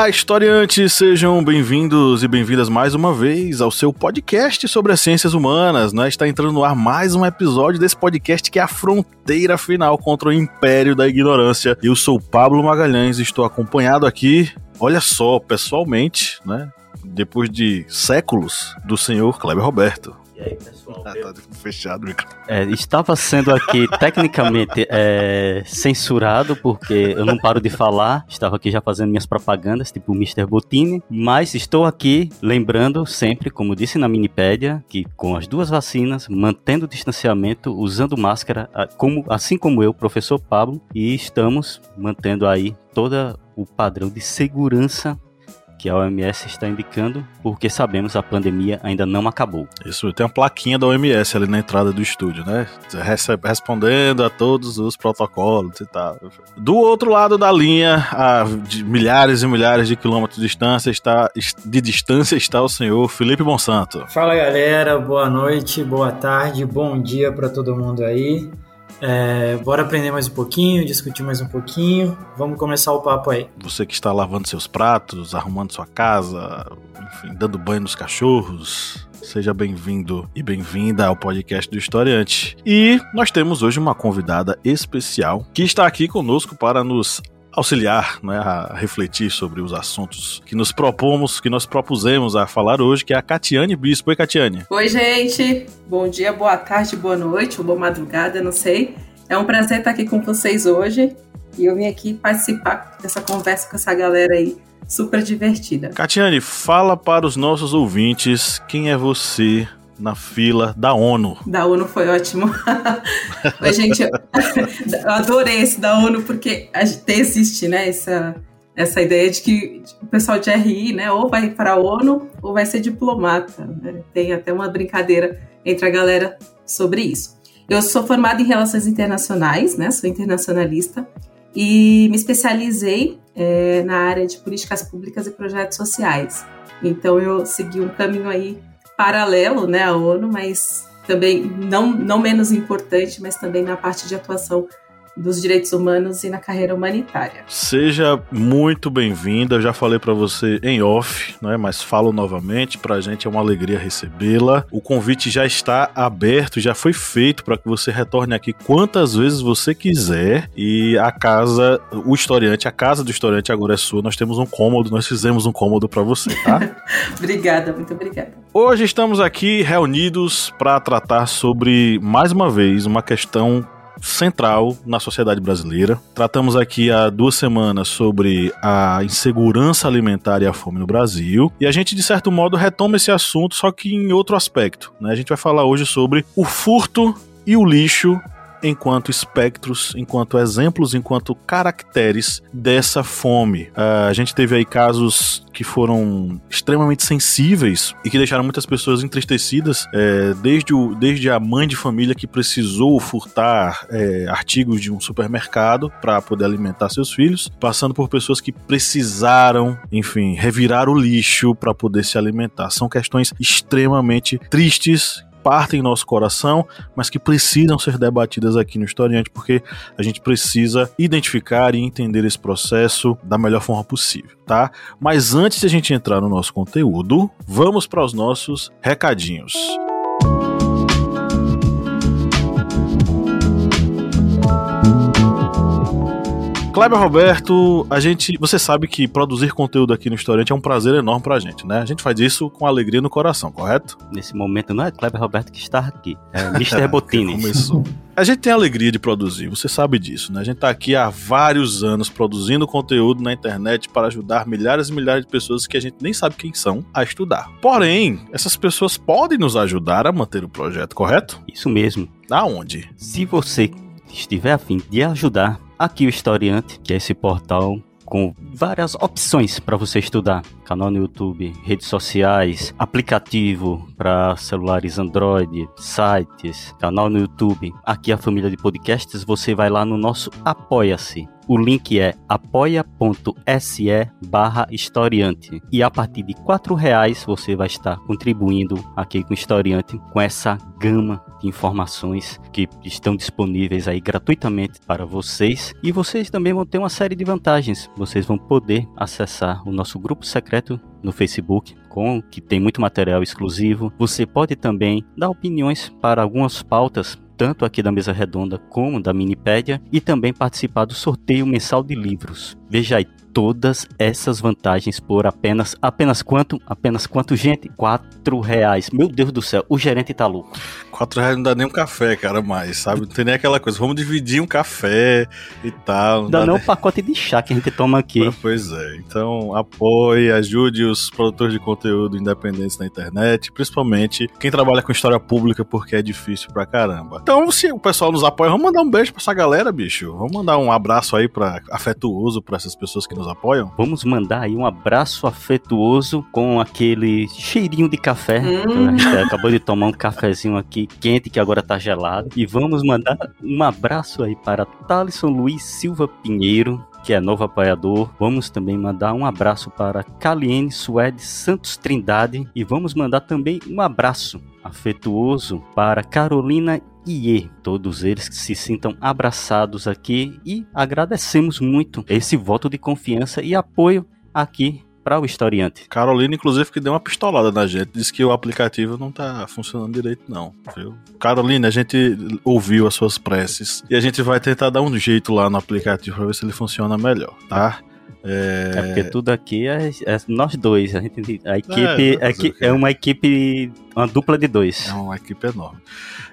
Olá, historiantes! Sejam bem-vindos e bem-vindas mais uma vez ao seu podcast sobre as ciências humanas. Né? Está entrando no ar mais um episódio desse podcast que é a fronteira final contra o império da ignorância. Eu sou Pablo Magalhães e estou acompanhado aqui, olha só, pessoalmente, né? Depois de séculos, do senhor Kleber Roberto. E aí, pessoal? Ah, tá fechado o microfone. É, estava sendo aqui tecnicamente é, censurado, porque eu não paro de falar. Estava aqui já fazendo minhas propagandas, tipo o Mr. Botini. Mas estou aqui lembrando sempre, como disse na Minipédia, que com as duas vacinas, mantendo o distanciamento, usando máscara, como, assim como eu, professor Pablo, e estamos mantendo aí todo o padrão de segurança que a OMS está indicando, porque sabemos a pandemia ainda não acabou. Isso, tem uma plaquinha da OMS ali na entrada do estúdio, né? Recebe- respondendo a todos os protocolos e tal. Do outro lado da linha, a de milhares e milhares de quilômetros de distância, está, de distância está o senhor Felipe Monsanto. Fala galera, boa noite, boa tarde, bom dia para todo mundo aí. É, bora aprender mais um pouquinho, discutir mais um pouquinho. Vamos começar o papo aí. Você que está lavando seus pratos, arrumando sua casa, enfim, dando banho nos cachorros. Seja bem-vindo e bem-vinda ao podcast do Historiante. E nós temos hoje uma convidada especial que está aqui conosco para nos auxiliar né, a refletir sobre os assuntos que nos propomos, que nós propusemos a falar hoje, que é a Catiane Bispo. Oi, Catiane. Oi, gente. Bom dia, boa tarde, boa noite, ou boa madrugada, não sei. É um prazer estar aqui com vocês hoje. E eu vim aqui participar dessa conversa com essa galera aí, super divertida. Catiane, fala para os nossos ouvintes quem é você na fila da ONU. Da ONU foi ótimo. Oi, gente, eu adorei esse da ONU, porque existe, né, essa, essa ideia de que o pessoal de RI, né, ou vai para a ONU ou vai ser diplomata. né? Tem até uma brincadeira entre a galera sobre isso. Eu sou formada em Relações Internacionais, né, sou internacionalista, e me especializei eh, na área de políticas públicas e projetos sociais. Então eu segui um caminho aí paralelo, né, à ONU, mas também não, não menos importante, mas também na parte de atuação dos direitos humanos e na carreira humanitária. Seja muito bem-vinda. Eu já falei pra você em off, né? Mas falo novamente. Pra gente é uma alegria recebê-la. O convite já está aberto, já foi feito para que você retorne aqui quantas vezes você quiser. E a casa, o historiante, a casa do historiante agora é sua. Nós temos um cômodo, nós fizemos um cômodo pra você, tá? Obrigada, muito obrigada. Hoje estamos aqui reunidos para tratar sobre, mais uma vez, uma questão central na sociedade brasileira. Tratamos aqui há duas semanas sobre a insegurança alimentar e a fome no Brasil. E a gente, de certo modo, retoma esse assunto, só que em outro aspecto. Né? A gente vai falar hoje sobre o furto e o lixo enquanto espectros, enquanto exemplos, enquanto caracteres dessa fome. Ah, a gente teve aí casos que foram extremamente sensíveis e que deixaram muitas pessoas entristecidas, é, desde, o, desde a mãe de família que precisou furtar é, artigos de um supermercado para poder alimentar seus filhos, passando por pessoas que precisaram, enfim, revirar o lixo para poder se alimentar. São questões extremamente tristes partem nosso coração, mas que precisam ser debatidas aqui no Historiante, porque a gente precisa identificar e entender esse processo da melhor forma possível, tá? Mas antes de a gente entrar no nosso conteúdo, vamos para os nossos recadinhos. Kleber Roberto, a gente, você sabe que produzir conteúdo aqui no Historiante é um prazer enorme pra gente, né? A gente faz isso com alegria no coração, correto? Nesse momento não é Kleber Roberto que está aqui, é Mr. Botini. Começou. A gente tem a alegria de produzir, você sabe disso, né? A gente tá aqui há vários anos produzindo conteúdo na internet para ajudar milhares e milhares de pessoas que a gente nem sabe quem são a estudar. Porém, essas pessoas podem nos ajudar a manter o projeto, correto? Isso mesmo. Aonde? Se você estiver afim de ajudar, aqui o Historiante, que é esse portal com várias opções para você estudar. Canal no YouTube, redes sociais, aplicativo para celulares Android, sites, canal no YouTube. Aqui a família de podcasts, você vai lá no nosso Apoia-se. O link é apoia.se barra historiante. E a partir de R$ reais você vai estar contribuindo aqui com o historiante com essa gama de informações que estão disponíveis aí gratuitamente para vocês. E vocês também vão ter uma série de vantagens. Vocês vão poder acessar o nosso grupo secreto no Facebook, com que tem muito material exclusivo. Você pode também dar opiniões para algumas pautas tanto aqui da mesa redonda como da Minipédia, e também participar do sorteio mensal de livros. Veja aí, todas essas vantagens por apenas apenas quanto? Apenas quanto, gente? Quatro reais. Meu Deus do céu, o gerente tá louco. Quatro reais não dá nem um café, cara, mais, sabe? Não tem nem aquela coisa, vamos dividir um café e tal. Não dá, dá nem um pacote de chá que a gente toma aqui. Pois é, então apoie, ajude os produtores de conteúdo independentes na internet, principalmente quem trabalha com história pública, porque é difícil pra caramba. Então, se o pessoal nos apoia, vamos mandar um beijo pra essa galera, bicho. Vamos mandar um abraço aí pra, afetuoso pra essas pessoas que nos apoiam. Vamos mandar aí um abraço afetuoso com aquele cheirinho de café. Hum. A gente acabou de tomar um cafezinho aqui quente que agora tá gelado. E vamos mandar um abraço aí para Thalisson Luiz Silva Pinheiro, que é novo apoiador. Vamos também mandar um abraço para Caliene Suede Santos Trindade e vamos mandar também um abraço afetuoso para Carolina Iê, todos eles que se sintam abraçados aqui e agradecemos muito esse voto de confiança e apoio aqui para o historiante. Carolina, inclusive, que deu uma pistolada na gente, disse que o aplicativo não tá funcionando direito, não, viu? Carolina, a gente ouviu as suas preces e a gente vai tentar dar um jeito lá no aplicativo para ver se ele funciona melhor, tá? É... é, porque tudo aqui é, é, nós dois. A, gente, a equipe é, é, é uma equipe, uma dupla de dois. É uma equipe enorme.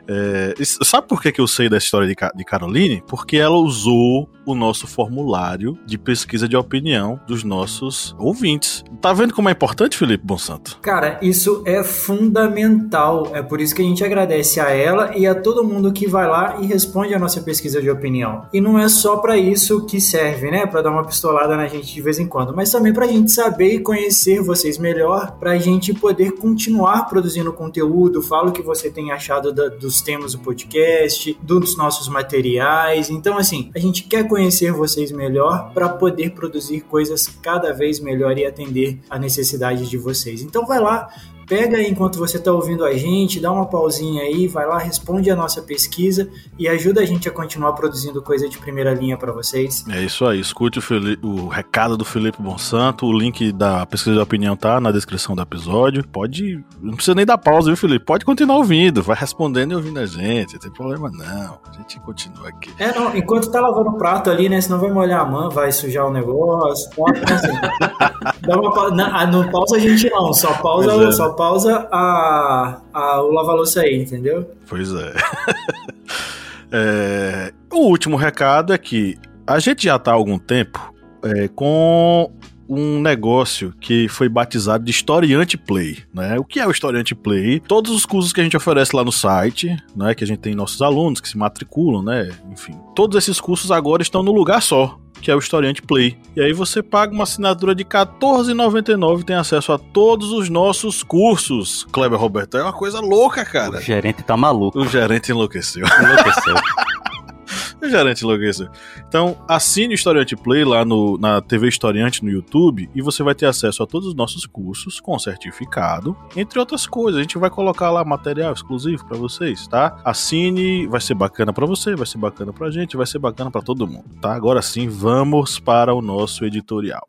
É, sabe por que, que eu sei da história de, de Caroline? Porque ela usou o nosso formulário de pesquisa de opinião dos nossos ouvintes. Tá vendo como é importante, Felipe Bonsanto? Cara, isso é fundamental. É por isso que a gente agradece a ela e a todo mundo que vai lá e responde a nossa pesquisa de opinião. E não é só para isso que serve, né? Para dar uma pistolada na gente de vez em quando, mas também para a gente saber e conhecer vocês melhor, para a gente poder continuar produzindo conteúdo. Fala o que você tem achado da, dos temas do podcast, dos nossos materiais. Então, assim, a gente quer conhecer vocês melhor para poder produzir coisas cada vez melhor e atender a necessidade de vocês. Então, vai lá, Pega aí enquanto você está ouvindo a gente, dá uma pausinha aí, vai lá, responde a nossa pesquisa e ajuda a gente a continuar produzindo coisa de primeira linha para vocês. É isso aí, escute o, Felipe, o, recado do Felipe Monsanto, o link da pesquisa de opinião tá na descrição do episódio. Pode, não precisa nem dar pausa, viu, Felipe? Pode continuar ouvindo, vai respondendo e ouvindo a gente, não tem problema não. A gente continua aqui. É, não, enquanto tá lavando o prato ali, né, senão vai molhar a mão, vai sujar o negócio. Tá, então, assim, dá uma pausa, não, não pausa a gente não, só pausa, é. só pausa a, a, o lava-louça aí, entendeu? Pois é. é. O último recado é que a gente já está há algum tempo é, com um negócio que foi batizado de Historiante Play, né? O que é o Historiante Play? Todos os cursos que a gente oferece lá no site, né, que a gente tem nossos alunos que se matriculam, né, enfim, todos esses cursos agora estão no lugar só, que é o Historiante Play. E aí você paga uma assinatura de R$14,99 e tem acesso a todos os nossos cursos. Kleber Roberto, é uma coisa louca, cara. O gerente tá maluco. O gerente enlouqueceu. Enlouqueceu. o gerente enlouqueceu. Então, assine o Historiante Play lá no, na TV Historiante no YouTube e você vai ter acesso a todos os nossos cursos com certificado, entre outras coisas. A gente vai colocar lá material exclusivo para vocês, tá? Assine, vai ser bacana para você, vai ser bacana pra gente, vai ser bacana para todo mundo, tá? Agora sim, vamos para o nosso editorial.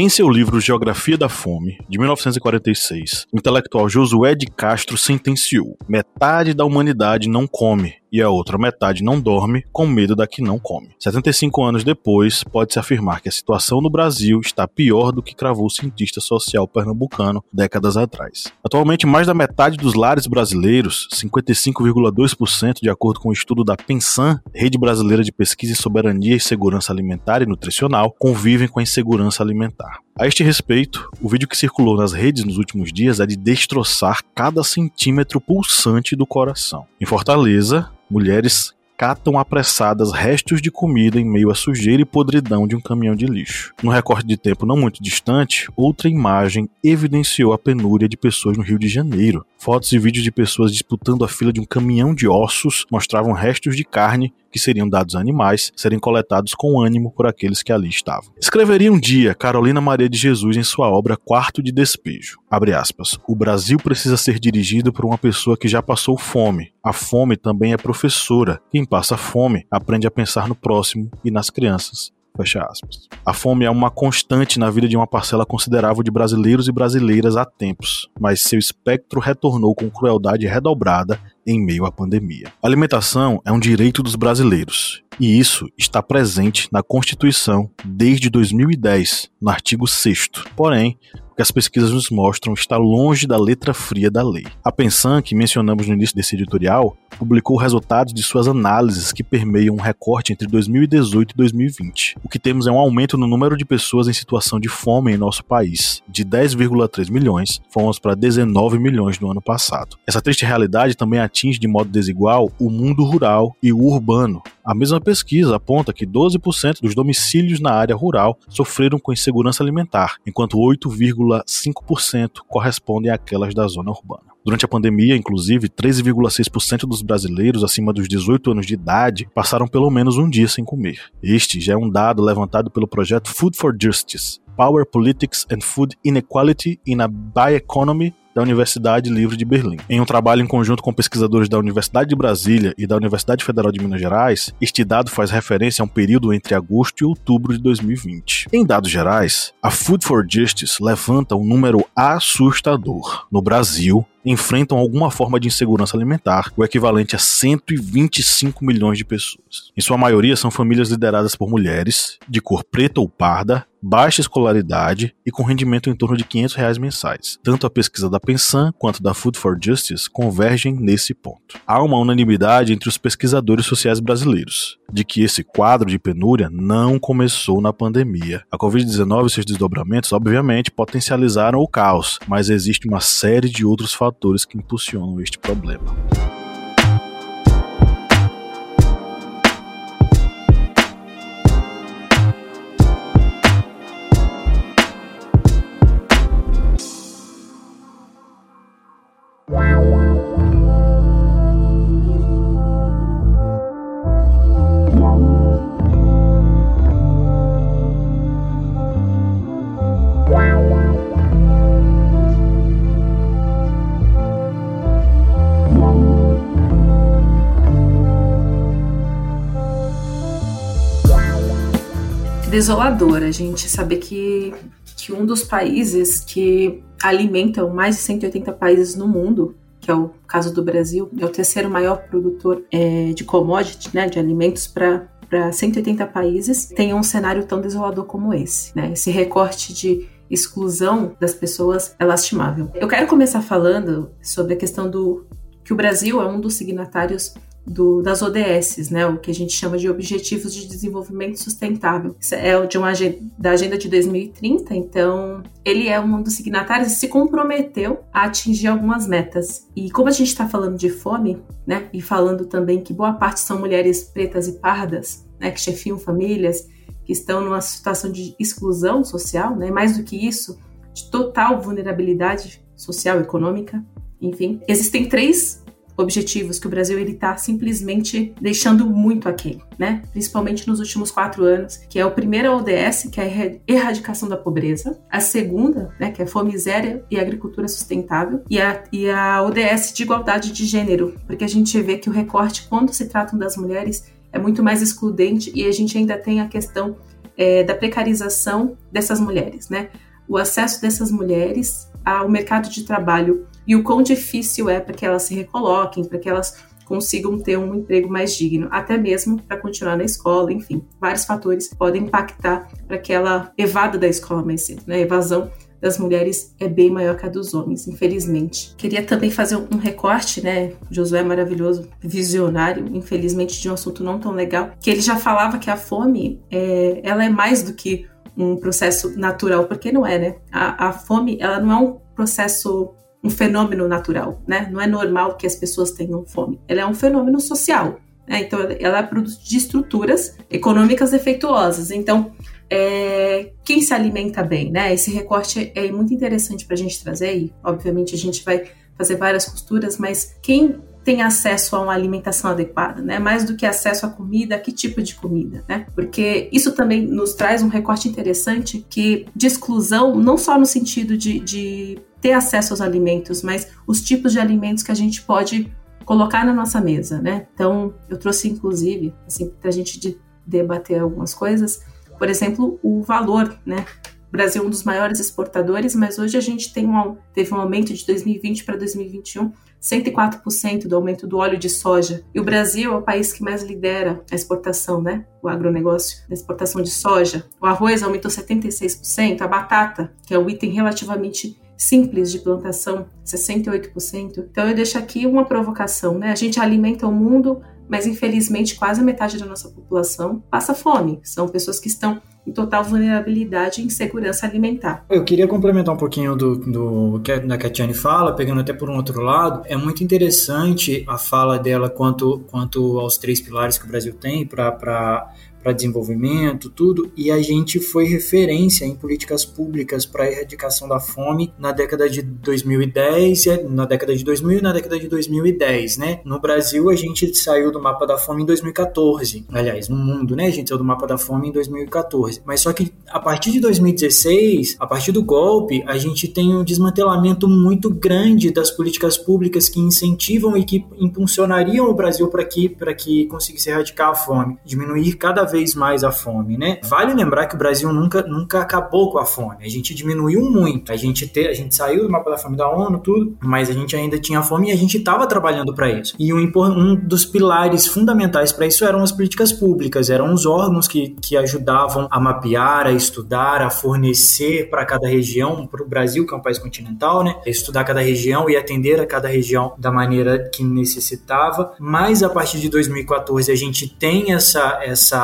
Em seu livro Geografia da Fome, de 1946, o intelectual Josué de Castro sentenciou: metade da humanidade não come e a outra metade não dorme com medo da que não come. 75 anos depois, pode-se afirmar que a situação no Brasil está pior do que cravou o cientista social pernambucano décadas atrás. Atualmente, mais da metade dos lares brasileiros, 55,2% de acordo com o um estudo da Pensan, Rede Brasileira de Pesquisa em Soberania e Segurança Alimentar e Nutricional, convivem com a insegurança alimentar. A este respeito, o vídeo que circulou nas redes nos últimos dias é de destroçar cada centímetro pulsante do coração. Em Fortaleza, mulheres catam apressadas restos de comida em meio à sujeira e podridão de um caminhão de lixo. No recorte de tempo não muito distante, outra imagem evidenciou a penúria de pessoas no Rio de Janeiro. Fotos e vídeos de pessoas disputando a fila de um caminhão de ossos mostravam restos de carne que seriam dados a animais serem coletados com ânimo por aqueles que ali estavam. Escreveria um dia Carolina Maria de Jesus em sua obra Quarto de Despejo. Aspas. O Brasil precisa ser dirigido por uma pessoa que já passou fome. A fome também é professora. Quem passa fome aprende a pensar no próximo e nas crianças. Fecha aspas. A fome é uma constante na vida de uma parcela considerável de brasileiros e brasileiras há tempos, mas seu espectro retornou com crueldade redobrada em meio à pandemia. A alimentação é um direito dos brasileiros, e isso está presente na Constituição desde 2010, no artigo 6. Porém, que as pesquisas nos mostram está longe da letra fria da lei. A Pensan, que mencionamos no início desse editorial, publicou resultados de suas análises que permeiam um recorte entre 2018 e 2020. O que temos é um aumento no número de pessoas em situação de fome em nosso país. De 10,3 milhões, fomos para 19 milhões no ano passado. Essa triste realidade também atinge de modo desigual o mundo rural e o urbano. A mesma pesquisa aponta que 12% dos domicílios na área rural sofreram com insegurança alimentar, enquanto 8, 13,5% correspondem àquelas da zona urbana. Durante a pandemia, inclusive, 13,6% dos brasileiros acima dos 18 anos de idade passaram pelo menos um dia sem comer. Este já é um dado levantado pelo projeto Food for Justice, Power Politics and Food Inequality in a Bioeconomy da Universidade Livre de Berlim. Em um trabalho em conjunto com pesquisadores da Universidade de Brasília e da Universidade Federal de Minas Gerais, este dado faz referência a um período entre agosto e outubro de 2020. Em dados gerais, a Food for Justice levanta um número assustador. No Brasil, enfrentam alguma forma de insegurança alimentar, o equivalente a 125 milhões de pessoas. Em sua maioria, são famílias lideradas por mulheres, de cor preta ou parda, baixa escolaridade e com rendimento em torno de 500 reais mensais. Tanto a pesquisa da Pensan quanto da Food for Justice convergem nesse ponto. Há uma unanimidade entre os pesquisadores sociais brasileiros de que esse quadro de penúria não começou na pandemia. A Covid-19 e seus desdobramentos, obviamente, potencializaram o caos, mas existe uma série de outros fatores que impulsionam este problema. Desolador a gente saber que, que um dos países que alimentam mais de 180 países no mundo, que é o caso do Brasil, é o terceiro maior produtor é, de commodity, né, de alimentos para para 180 países, tem um cenário tão desolador como esse, né? Esse recorte de exclusão das pessoas é lastimável. Eu quero começar falando sobre a questão do que o Brasil é um dos signatários do, das ODS, né, o que a gente chama de Objetivos de Desenvolvimento Sustentável. É de uma, da Agenda de 2030, então ele é um dos signatários e se comprometeu a atingir algumas metas. E como a gente está falando de fome, né, e falando também que boa parte são mulheres pretas e pardas, né, que chefiam famílias, que estão numa situação de exclusão social, né, mais do que isso, de total vulnerabilidade social, econômica, enfim. Existem três objetivos que o Brasil ele está simplesmente deixando muito aquém, né? Principalmente nos últimos quatro anos, que é o primeiro ODS, que é a erradicação da pobreza, a segunda, né, que é fome zero e agricultura sustentável, e a, e a ODS de igualdade de gênero, porque a gente vê que o recorte, quando se tratam das mulheres, é muito mais excludente e a gente ainda tem a questão é, da precarização dessas mulheres, né? O acesso dessas mulheres ao mercado de trabalho e o quão difícil é para que elas se recoloquem, para que elas consigam ter um emprego mais digno, até mesmo para continuar na escola, enfim, vários fatores podem impactar para que ela evada da escola mais cedo, né? A evasão das mulheres é bem maior que a dos homens, infelizmente. Queria também fazer um recorte, né? Josué é maravilhoso, visionário, infelizmente de um assunto não tão legal, que ele já falava que a fome, é, ela é mais do que um processo natural, porque não é, né? A, a fome, ela não é um processo um fenômeno natural, né? Não é normal que as pessoas tenham fome. Ela é um fenômeno social. Né? Então, ela é produto de estruturas econômicas defeituosas. Então, é, quem se alimenta bem, né? Esse recorte é muito interessante para a gente trazer e, obviamente, a gente vai fazer várias costuras, mas quem tem acesso a uma alimentação adequada, né? Mais do que acesso à comida, que tipo de comida, né? Porque isso também nos traz um recorte interessante que de exclusão, não só no sentido de, de ter acesso aos alimentos, mas os tipos de alimentos que a gente pode colocar na nossa mesa, né? Então, eu trouxe inclusive, assim, para a gente de debater algumas coisas, por exemplo, o valor, né? O Brasil é um dos maiores exportadores, mas hoje a gente tem um, teve um aumento de 2020 para 2021, 104% do aumento do óleo de soja. E o Brasil é o país que mais lidera a exportação, né? O agronegócio, a exportação de soja. O arroz aumentou 76%, a batata, que é um item relativamente simples de plantação, 68%. Então eu deixo aqui uma provocação, né? A gente alimenta o mundo, mas infelizmente quase metade da nossa população passa fome. São pessoas que estão em total vulnerabilidade e insegurança alimentar. Eu queria complementar um pouquinho do, do que a Katiane fala, pegando até por um outro lado. É muito interessante a fala dela quanto, quanto aos três pilares que o Brasil tem para para desenvolvimento, tudo, e a gente foi referência em políticas públicas para a erradicação da fome na década de 2010, na década de 2000 e na década de 2010, né? No Brasil, a gente saiu do mapa da fome em 2014. Aliás, no mundo, né? A gente saiu do mapa da fome em 2014. Mas só que a partir de 2016, a partir do golpe, a gente tem um desmantelamento muito grande das políticas públicas que incentivam e que impulsionariam o Brasil para que, que conseguisse erradicar a fome, diminuir cada vez mais a fome, né? Vale lembrar que o Brasil nunca, nunca acabou com a fome. A gente diminuiu muito. A gente, te, a gente saiu do mapa da fome da ONU, tudo, mas a gente ainda tinha fome e a gente estava trabalhando para isso. E um, um dos pilares fundamentais para isso eram as políticas públicas, eram os órgãos que, que ajudavam a mapear, a estudar, a fornecer para cada região, para o Brasil, que é um país continental, né? Estudar cada região e atender a cada região da maneira que necessitava. Mas a partir de 2014 a gente tem essa, essa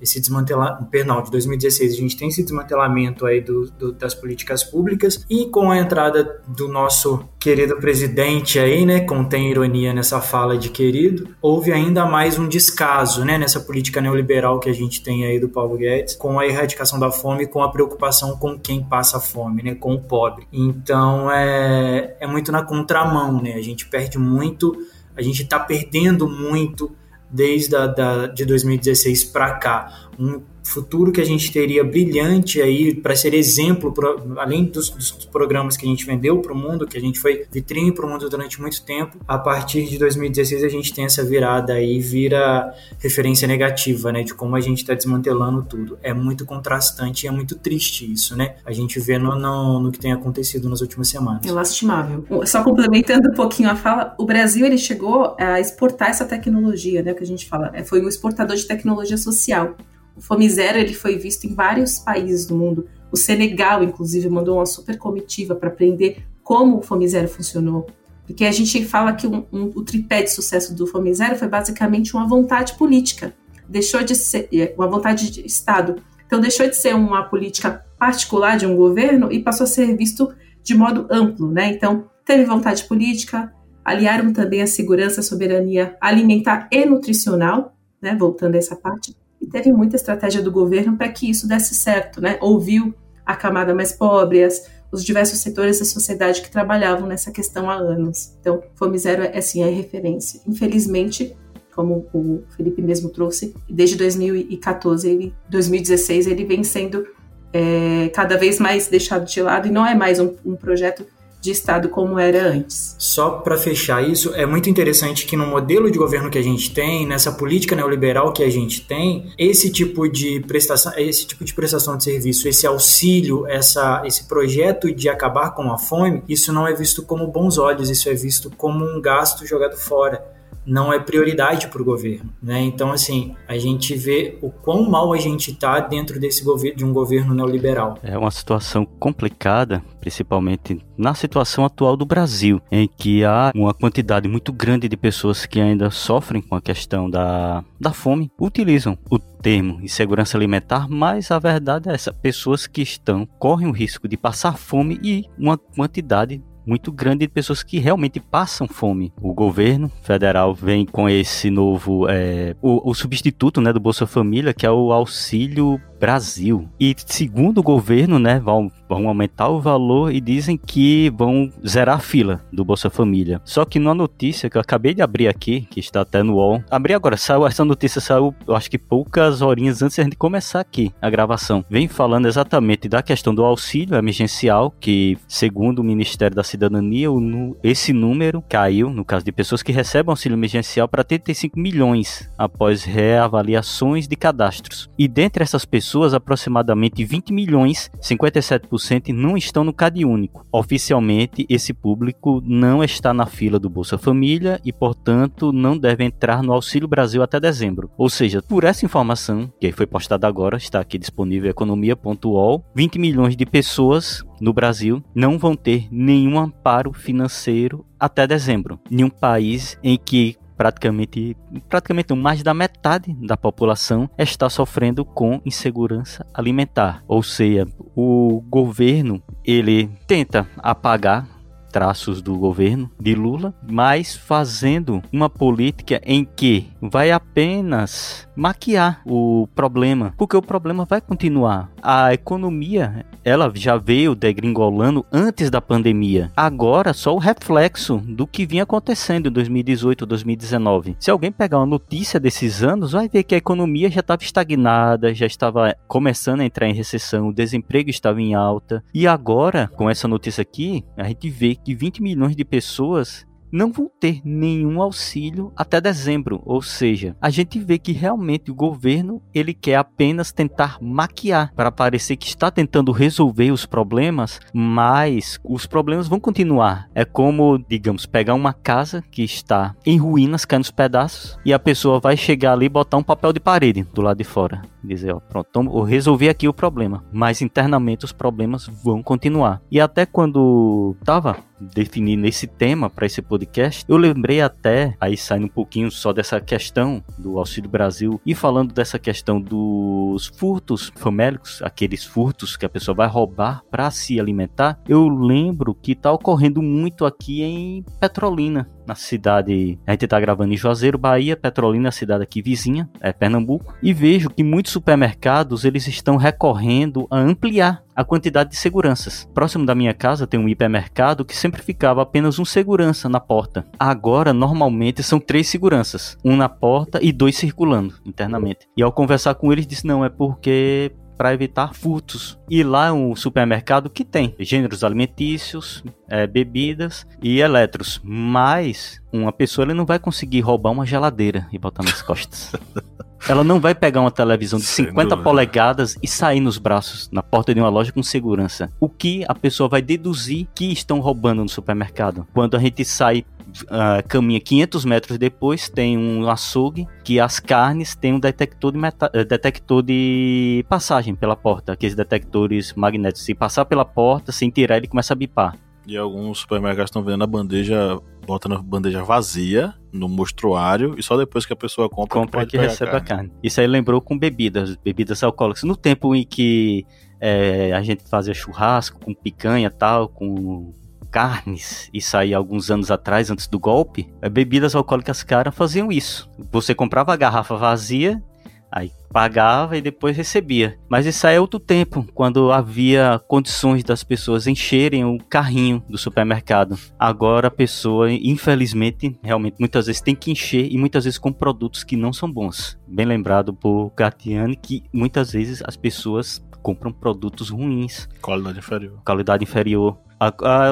esse desmantelamento, perdão, de 2016 a gente tem esse desmantelamento aí do, do, das políticas públicas e com a entrada do nosso querido presidente aí, né, contém ironia nessa fala de querido, houve ainda mais um descaso, né, nessa política neoliberal que a gente tem aí do Paulo Guedes, com a erradicação da fome, com a preocupação com quem passa fome, né, com o pobre. Então é, é muito na contramão, né, a gente perde muito, a gente está perdendo muito desde a, da, de 2016 para cá. Um futuro que a gente teria brilhante aí para ser exemplo, pro, além dos, dos, programas que a gente vendeu para o mundo, que a gente foi vitrine para o mundo durante muito tempo. A partir de 2016 a gente tem essa virada aí, vira referência negativa, né, de como a gente está desmantelando tudo. É muito contrastante e é muito triste isso, né? A gente vê no, no, no, que tem acontecido nas últimas semanas. É lastimável. Só complementando um pouquinho a fala, o Brasil ele chegou a exportar essa tecnologia, né, que a gente fala, é, foi um exportador de tecnologia social. O Fome Zero ele foi visto em vários países do mundo. O Senegal, inclusive, mandou uma super comitiva para aprender como o Fome Zero funcionou. Porque a gente fala que um, um, o tripé de sucesso do Fome Zero foi basicamente uma vontade política. Deixou de ser é, uma vontade de Estado. Então, deixou de ser uma política particular de um governo e passou a ser visto de modo amplo. Né? Então, teve vontade política, aliaram também a segurança, a soberania alimentar e nutricional, né? voltando a essa parte, e teve muita estratégia do governo para que isso desse certo, né? Ouviu a camada mais pobre, as, os diversos setores da sociedade que trabalhavam nessa questão há anos. Então, Fome Zero é, assim, é referência. Infelizmente, como o Felipe mesmo trouxe, desde 2014, ele, 2016, ele vem sendo é, cada vez mais deixado de lado e não é mais um, um projeto de Estado como era antes. Só para fechar isso, é muito interessante que no modelo de governo que a gente tem, nessa política neoliberal que a gente tem, esse tipo de prestação, esse tipo de prestação de serviço, esse auxílio, essa, esse projeto de acabar com a fome, isso não é visto como bons olhos, isso é visto como um gasto jogado fora não é prioridade para o governo, né? Então, assim, a gente vê o quão mal a gente está dentro desse governo, de um governo neoliberal. É uma situação complicada, principalmente na situação atual do Brasil, em que há uma quantidade muito grande de pessoas que ainda sofrem com a questão da, da fome, utilizam o termo insegurança alimentar, mas a verdade é essa: pessoas que estão correm o risco de passar fome e uma quantidade muito grande de pessoas que realmente passam fome. O governo federal vem com esse novo, é, o, o substituto né, do Bolsa Família, que é o Auxílio Brasil. E segundo o governo, né, vão, vão aumentar o valor e dizem que vão zerar a fila do Bolsa Família. Só que numa notícia que eu acabei de abrir aqui, que está até no UOL, abri agora, saiu, essa notícia saiu, eu acho que poucas horinhas antes de começar aqui a gravação. Vem falando exatamente da questão do auxílio emergencial, que segundo o Ministério da Cidadania, o, esse número caiu, no caso de pessoas que recebem auxílio emergencial, para 35 milhões após reavaliações de cadastros. E dentre essas pessoas, pessoas, aproximadamente 20 milhões, 57% não estão no CAD único. Oficialmente, esse público não está na fila do Bolsa Família e, portanto, não deve entrar no Auxílio Brasil até dezembro. Ou seja, por essa informação, que foi postada agora, está aqui disponível economia.ol, 20 milhões de pessoas no Brasil não vão ter nenhum amparo financeiro até dezembro. Nenhum país em que praticamente, praticamente mais da metade da população está sofrendo com insegurança alimentar. Ou seja, o governo ele tenta apagar traços do governo de Lula, mas fazendo uma política em que vai apenas maquiar o problema, porque o problema vai continuar. A economia, ela já veio degringolando antes da pandemia. Agora só o reflexo do que vinha acontecendo em 2018, 2019. Se alguém pegar uma notícia desses anos, vai ver que a economia já estava estagnada, já estava começando a entrar em recessão, o desemprego estava em alta. E agora, com essa notícia aqui, a gente vê que 20 milhões de pessoas não vão ter nenhum auxílio até dezembro, ou seja, a gente vê que realmente o governo ele quer apenas tentar maquiar para parecer que está tentando resolver os problemas, mas os problemas vão continuar. É como, digamos, pegar uma casa que está em ruínas, caindo nos pedaços, e a pessoa vai chegar ali e botar um papel de parede do lado de fora, dizer, ó, pronto, então eu resolvi aqui o problema, mas internamente os problemas vão continuar. E até quando tava definindo esse tema para esse podcast, eu lembrei até, aí saindo um pouquinho só dessa questão do Auxílio Brasil e falando dessa questão dos furtos famélicos, aqueles furtos que a pessoa vai roubar para se alimentar, eu lembro que está ocorrendo muito aqui em Petrolina, na cidade. A gente está gravando em Juazeiro, Bahia, Petrolina, cidade aqui vizinha, é Pernambuco, e vejo que muitos supermercados eles estão recorrendo a ampliar a quantidade de seguranças. Próximo da minha casa tem um hipermercado que sempre ficava apenas um segurança na porta. Agora, normalmente, são três seguranças: um na porta e dois circulando internamente. E ao conversar com eles, disse: não, é porque para evitar furtos. E lá é um supermercado que tem gêneros alimentícios, é, bebidas e eletros. Mas uma pessoa ele não vai conseguir roubar uma geladeira e botar nas costas. Ela não vai pegar uma televisão de 50 polegadas e sair nos braços na porta de uma loja com segurança. O que a pessoa vai deduzir que estão roubando no supermercado? Quando a gente sai Uh, caminha 500 metros depois, tem um açougue que as carnes têm um detector de, eh, detector de passagem pela porta, aqueles detectores magnéticos. Se passar pela porta, sem tirar, ele começa a bipar. E alguns supermercados estão vendo a bandeja, bota na bandeja vazia, no mostruário, e só depois que a pessoa compra, compra que, que recebe a carne. a carne. Isso aí lembrou com bebidas, bebidas alcoólicas. No tempo em que é, a gente fazia churrasco com picanha tal, com carnes, isso aí alguns anos atrás, antes do golpe, é, bebidas alcoólicas caras faziam isso. Você comprava a garrafa vazia, Aí pagava e depois recebia. Mas isso aí é outro tempo, quando havia condições das pessoas encherem o carrinho do supermercado. Agora a pessoa, infelizmente, realmente muitas vezes tem que encher e muitas vezes com produtos que não são bons. Bem lembrado por Gatiani que muitas vezes as pessoas compram produtos ruins. Qualidade inferior. Qualidade inferior.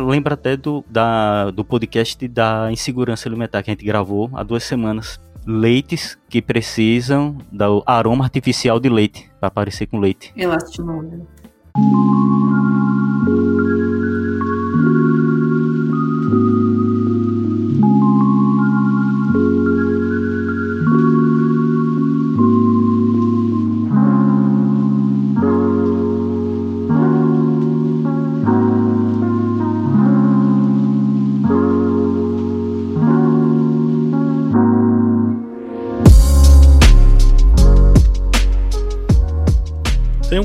lembra até do, da, do podcast da insegurança alimentar que a gente gravou há duas semanas leites que precisam do aroma artificial de leite para parecer com leite. Elastimona.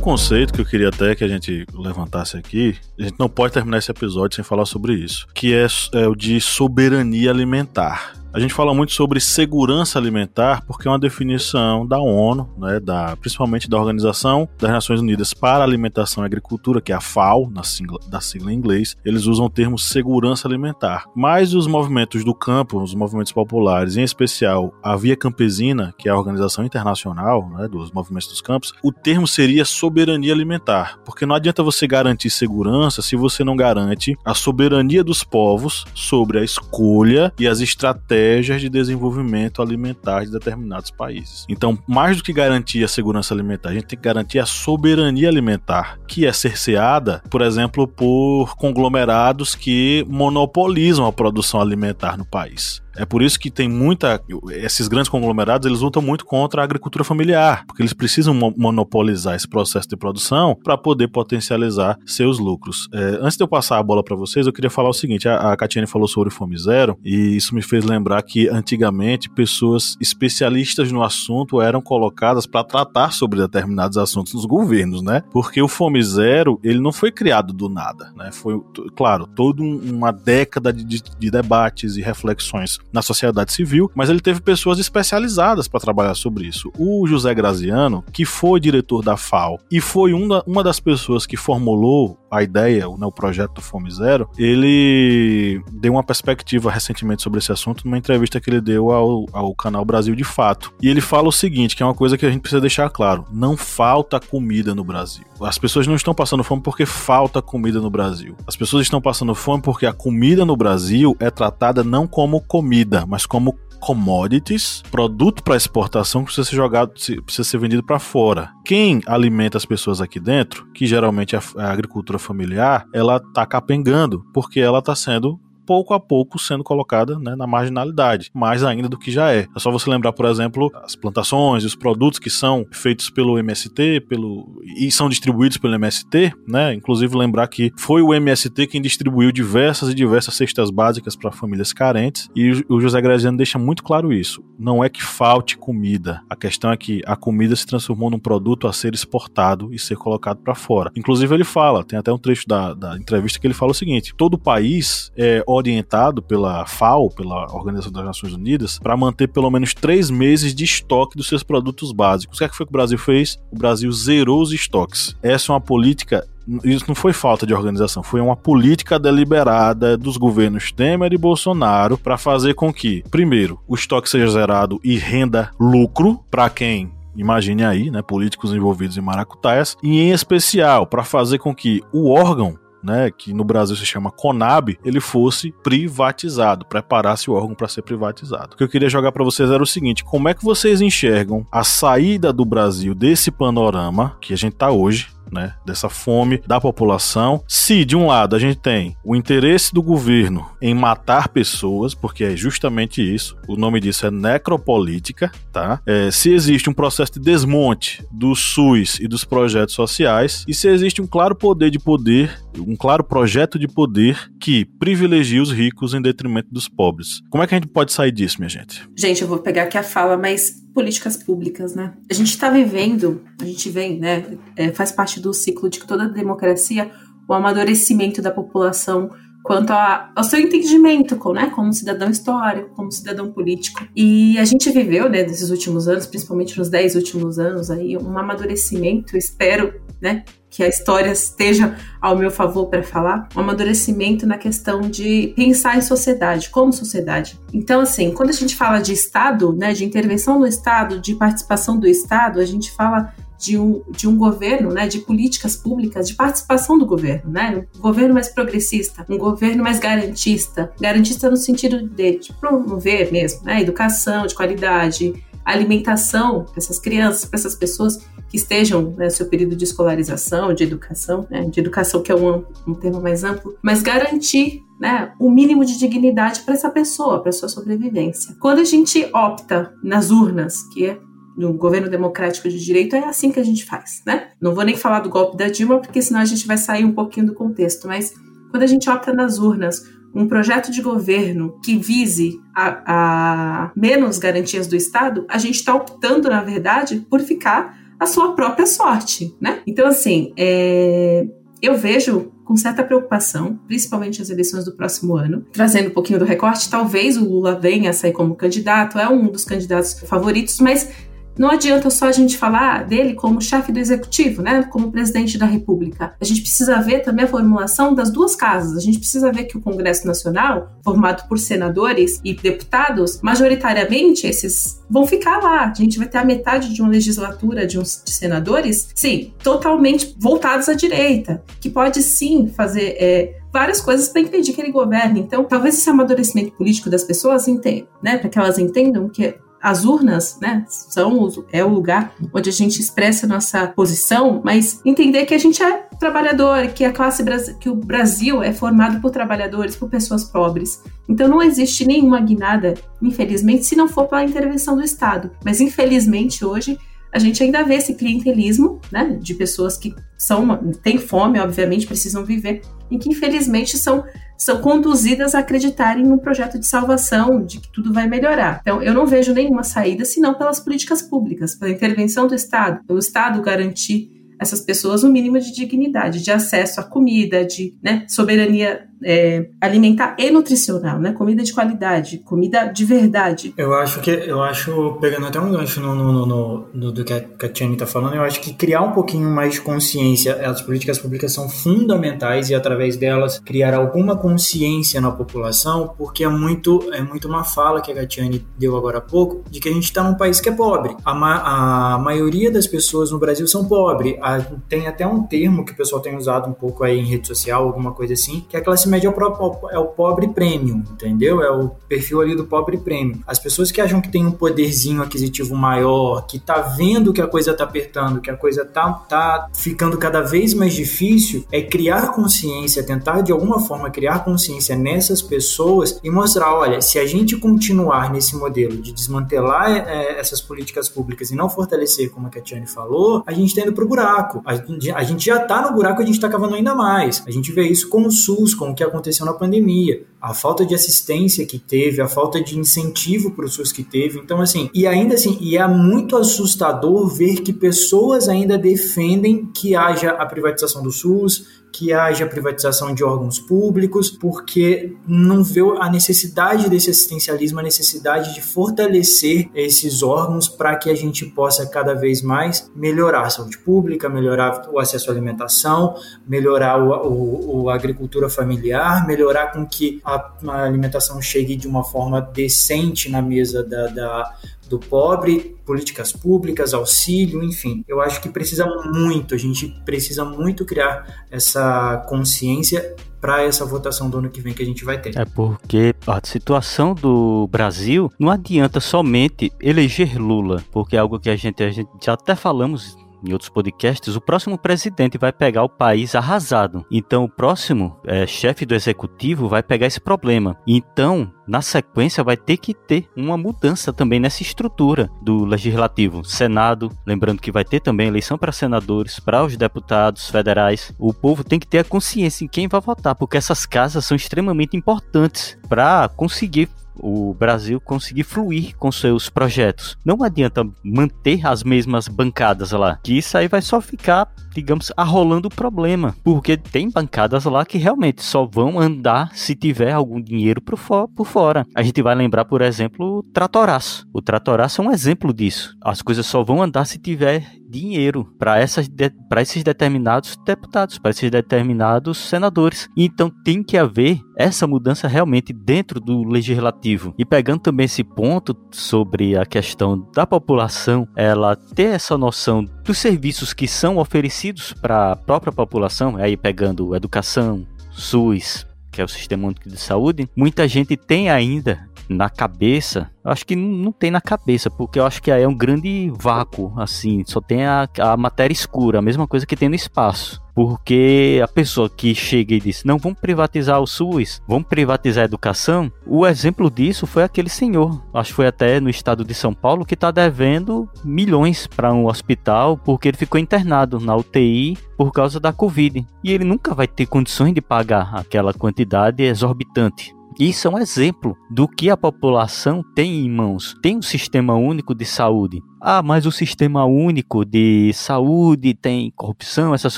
Conceito que eu queria até que a gente levantasse aqui. A gente não pode terminar esse episódio sem falar sobre isso, que é, é o de soberania alimentar. A gente fala muito sobre segurança alimentar porque é uma definição da ONU, né, da, principalmente da Organização das Nações Unidas para Alimentação e Agricultura, que é a FAO, na sigla, da sigla em inglês. Eles usam o termo segurança alimentar. Mas os movimentos do campo, os movimentos populares, em especial a Via Campesina, que é a organização internacional né, dos movimentos dos campos, o termo seria soberania alimentar, porque não adianta você garantir segurança se você não garante a soberania dos povos sobre a escolha e as estratégias estratégias de desenvolvimento alimentar de determinados países. Então, mais do que garantir a segurança alimentar, a gente tem que garantir a soberania alimentar, que é cerceada, por exemplo, por conglomerados que monopolizam a produção alimentar no país. É por isso que tem muita. Esses grandes conglomerados eles lutam muito contra a agricultura familiar, porque eles precisam monopolizar esse processo de produção para poder potencializar seus lucros. É, antes de eu passar a bola para vocês, eu queria falar o seguinte: a, Catiane falou sobre Fome Zero, e isso me fez lembrar que antigamente pessoas especialistas no assunto eram colocadas para tratar sobre determinados assuntos nos governos, né? Porque o Fome Zero ele não foi criado do nada, né? Foi, claro, toda uma década de, de debates e reflexões na sociedade civil, mas ele teve pessoas especializadas para trabalhar sobre isso. O José Graziano, que foi diretor da FAO e foi uma, das pessoas que formulou a ideia, né, o projeto do Fome Zero, ele deu uma perspectiva recentemente sobre esse assunto numa entrevista que ele deu ao, ao canal Brasil de Fato. E ele fala o seguinte, que é uma coisa que a gente precisa deixar claro: não falta comida no Brasil. As pessoas não estão passando fome porque falta comida no Brasil. As pessoas estão passando fome porque a comida no Brasil é tratada não como comida, mas como commodities, produto para exportação que precisa ser jogado, precisa ser vendido para fora. Quem alimenta as pessoas aqui dentro, que geralmente é a agricultura familiar, ela tá capengando, porque ela está sendo pouco a pouco sendo colocada né, na marginalidade, mais ainda do que já é. É só você lembrar, por exemplo, as plantações, os produtos que são feitos pelo MST, pelo e são distribuídos pelo MST, né? Inclusive lembrar que foi o MST quem distribuiu diversas e diversas cestas básicas para famílias carentes e o José Graziano deixa muito claro isso. Não é que falte comida, a questão é que a comida se transformou num produto a ser exportado e ser colocado para fora. Inclusive ele fala, tem até um trecho da, da entrevista que ele fala o seguinte: todo país é orientado pela FAO, pela Organização das Nações Unidas, para manter pelo menos três meses de estoque dos seus produtos básicos. O que, é que foi que o Brasil fez? O Brasil zerou os estoques. Essa é uma política isso não foi falta de organização, foi uma política deliberada dos governos Temer e Bolsonaro para fazer com que, primeiro, o estoque seja zerado e renda lucro para quem imagine aí, né, políticos envolvidos em maracutaias, e em especial para fazer com que o órgão né, que no Brasil se chama Conab, ele fosse privatizado, preparasse o órgão para ser privatizado. O que eu queria jogar para vocês era o seguinte: como é que vocês enxergam a saída do Brasil desse panorama que a gente está hoje, né, dessa fome da população. Se de um lado a gente tem o interesse do governo em matar pessoas, porque é justamente isso, o nome disso é necropolítica, tá? É, se existe um processo de desmonte do SUS e dos projetos sociais, e se existe um claro poder de poder, um claro projeto de poder que privilegia os ricos em detrimento dos pobres. Como é que a gente pode sair disso, minha gente? Gente, eu vou pegar aqui a fala, mas políticas públicas, né? A gente está vivendo, a gente vem, né? É, faz parte do ciclo de toda democracia o amadurecimento da população quanto a, ao seu entendimento né, como cidadão histórico, como cidadão político. E a gente viveu, né, nesses últimos anos, principalmente nos dez últimos anos, aí, um amadurecimento, espero, né, que a história esteja ao meu favor para falar, um amadurecimento na questão de pensar em sociedade, como sociedade. Então, assim, quando a gente fala de Estado, né, de intervenção no Estado, de participação do Estado, a gente fala de um, de um governo, né, de políticas públicas, de participação do governo, né, um governo mais progressista, um governo mais garantista, garantista no sentido de, de promover mesmo, né, educação de qualidade, alimentação para essas crianças, para essas pessoas que estejam né, seu período de escolarização, de educação, né, de educação que é um, um termo mais amplo, mas garantir né, o mínimo de dignidade para essa pessoa, para sua sobrevivência. Quando a gente opta nas urnas, que é no governo democrático de direito, é assim que a gente faz, né? Não vou nem falar do golpe da Dilma, porque senão a gente vai sair um pouquinho do contexto, mas quando a gente opta nas urnas um projeto de governo que vise a, a menos garantias do Estado, a gente está optando, na verdade, por ficar a sua própria sorte, né? Então, assim, é, eu vejo com certa preocupação, principalmente as eleições do próximo ano. Trazendo um pouquinho do recorte, talvez o Lula venha a sair como candidato, é um dos candidatos favoritos, mas não adianta só a gente falar dele como chefe do executivo, né, como presidente da República. A gente precisa ver também a formulação das duas casas. A gente precisa ver que o Congresso Nacional, formado por senadores e deputados, majoritariamente esses vão ficar lá. A gente vai ter a metade de uma legislatura de, uns, de senadores, sim, totalmente voltados à direita, que pode sim fazer é, várias coisas para impedir que ele governe. Então, talvez esse amadurecimento político das pessoas entendam, né, para que elas entendam que as urnas, né, são é o lugar onde a gente expressa nossa posição, mas entender que a gente é trabalhador, que a classe que o Brasil é formado por trabalhadores, por pessoas pobres. Então não existe nenhuma guinada, infelizmente, se não for pela intervenção do Estado. Mas infelizmente hoje a gente ainda vê esse clientelismo, né, de pessoas que são têm fome, obviamente, precisam viver, e que infelizmente são são conduzidas a acreditarem no projeto de salvação, de que tudo vai melhorar. Então, eu não vejo nenhuma saída senão pelas políticas públicas, pela intervenção do Estado, pelo Estado garantir essas pessoas um mínimo de dignidade, de acesso à comida, de né, soberania é, alimentar e nutricional, né? Comida de qualidade, comida de verdade. Eu acho que, eu acho, pegando até um gancho no, no, no, no do que a, que está falando, eu acho que criar um pouquinho mais de consciência, as políticas públicas são fundamentais e através delas criar alguma consciência na população, porque é muito, é muito uma fala que a Gatiane deu agora há pouco, de que a gente está num país que é pobre. A, ma, a maioria das pessoas no Brasil são pobres. A, tem até um termo que o pessoal tem usado um pouco aí em rede social, alguma coisa assim, que é a classe média é o, é o pobre premium, entendeu? É o perfil ali do pobre premium. As pessoas que acham que tem um poderzinho aquisitivo maior, que tá vendo que a coisa tá apertando, que a coisa tá, tá ficando cada vez mais difícil, é criar consciência, tentar de alguma forma criar consciência nessas pessoas e mostrar, olha, se a gente continuar nesse modelo de desmantelar é, essas políticas públicas e não fortalecer, como a Katiane falou, a gente tá indo pro buraco. A, a gente já tá no buraco, a gente tá cavando ainda mais. A gente vê isso com o SUS, com o que aconteceu na pandemia, a falta de assistência que teve, a falta de incentivo para o SUS que teve. Então, assim, e ainda assim, e é muito assustador ver que pessoas ainda defendem que haja a privatização do SUS, que haja privatização de órgãos públicos, porque não vê a necessidade desse assistencialismo, a necessidade de fortalecer esses órgãos para que a gente possa cada vez mais melhorar a saúde pública, melhorar o acesso à alimentação, melhorar o, a agricultura familiar, melhorar com que a, a, alimentação chegue de uma forma decente na mesa da, da do pobre, políticas públicas, auxílio, enfim. Eu acho que precisa muito, a gente precisa muito criar essa consciência para essa votação do ano que vem que a gente vai ter. É porque a situação do Brasil não adianta somente eleger Lula, porque é algo que a gente, a gente já até falamos em outros podcasts, o próximo presidente vai pegar o país arrasado. Então, o próximo é, chefe do executivo vai pegar esse problema. Então, na sequência, vai ter que ter uma mudança também nessa estrutura do legislativo. Senado, lembrando que vai ter também eleição para senadores, para os deputados federais. O povo tem que ter a consciência em quem vai votar, porque essas casas são extremamente importantes para conseguir o Brasil conseguir fluir com seus projetos. Não adianta manter as mesmas bancadas lá, que isso aí vai só ficar, digamos, arrolando o problema, porque tem bancadas lá que realmente só vão andar se tiver algum dinheiro por, por fora. A gente vai lembrar, por exemplo, o Tratoraço. O Tratoraço é um exemplo disso. As coisas só vão andar se tiver dinheiro para esses determinados deputados, para esses determinados senadores. Então tem que haver essa mudança realmente dentro do legislativo. E pegando também esse ponto sobre a questão da população, ela ter essa noção dos serviços que são oferecidos para a própria população, aí pegando educação, SUS, que é o Sistema Único de Saúde, muita gente tem ainda na cabeça, acho que não tem na cabeça, porque eu acho que aí é um grande vácuo, assim, só tem a, a matéria escura, a mesma coisa que tem no espaço. Porque a pessoa que chega e diz, não, vamos privatizar o SUS, vamos privatizar a educação, o exemplo disso foi aquele senhor, acho que foi até no estado de São Paulo, que está devendo milhões para um hospital porque ele ficou internado na UTI por causa da Covid. E ele nunca vai ter condições de pagar aquela quantidade exorbitante Isso é um exemplo do que a população tem em mãos. Tem um sistema único de saúde. Ah, mas o sistema único de saúde tem corrupção, essas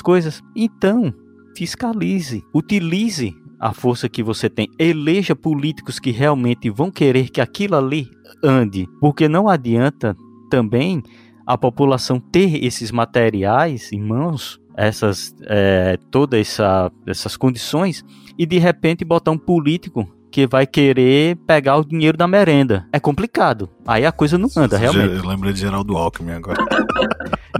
coisas? Então, fiscalize, utilize a força que você tem, eleja políticos que realmente vão querer que aquilo ali ande, porque não adianta também a população ter esses materiais em mãos, essas é, todas essa, essas condições e de repente botar um político que vai querer pegar o dinheiro da merenda. É complicado. Aí a coisa não anda, realmente. Eu lembrei de Geraldo Alckmin agora.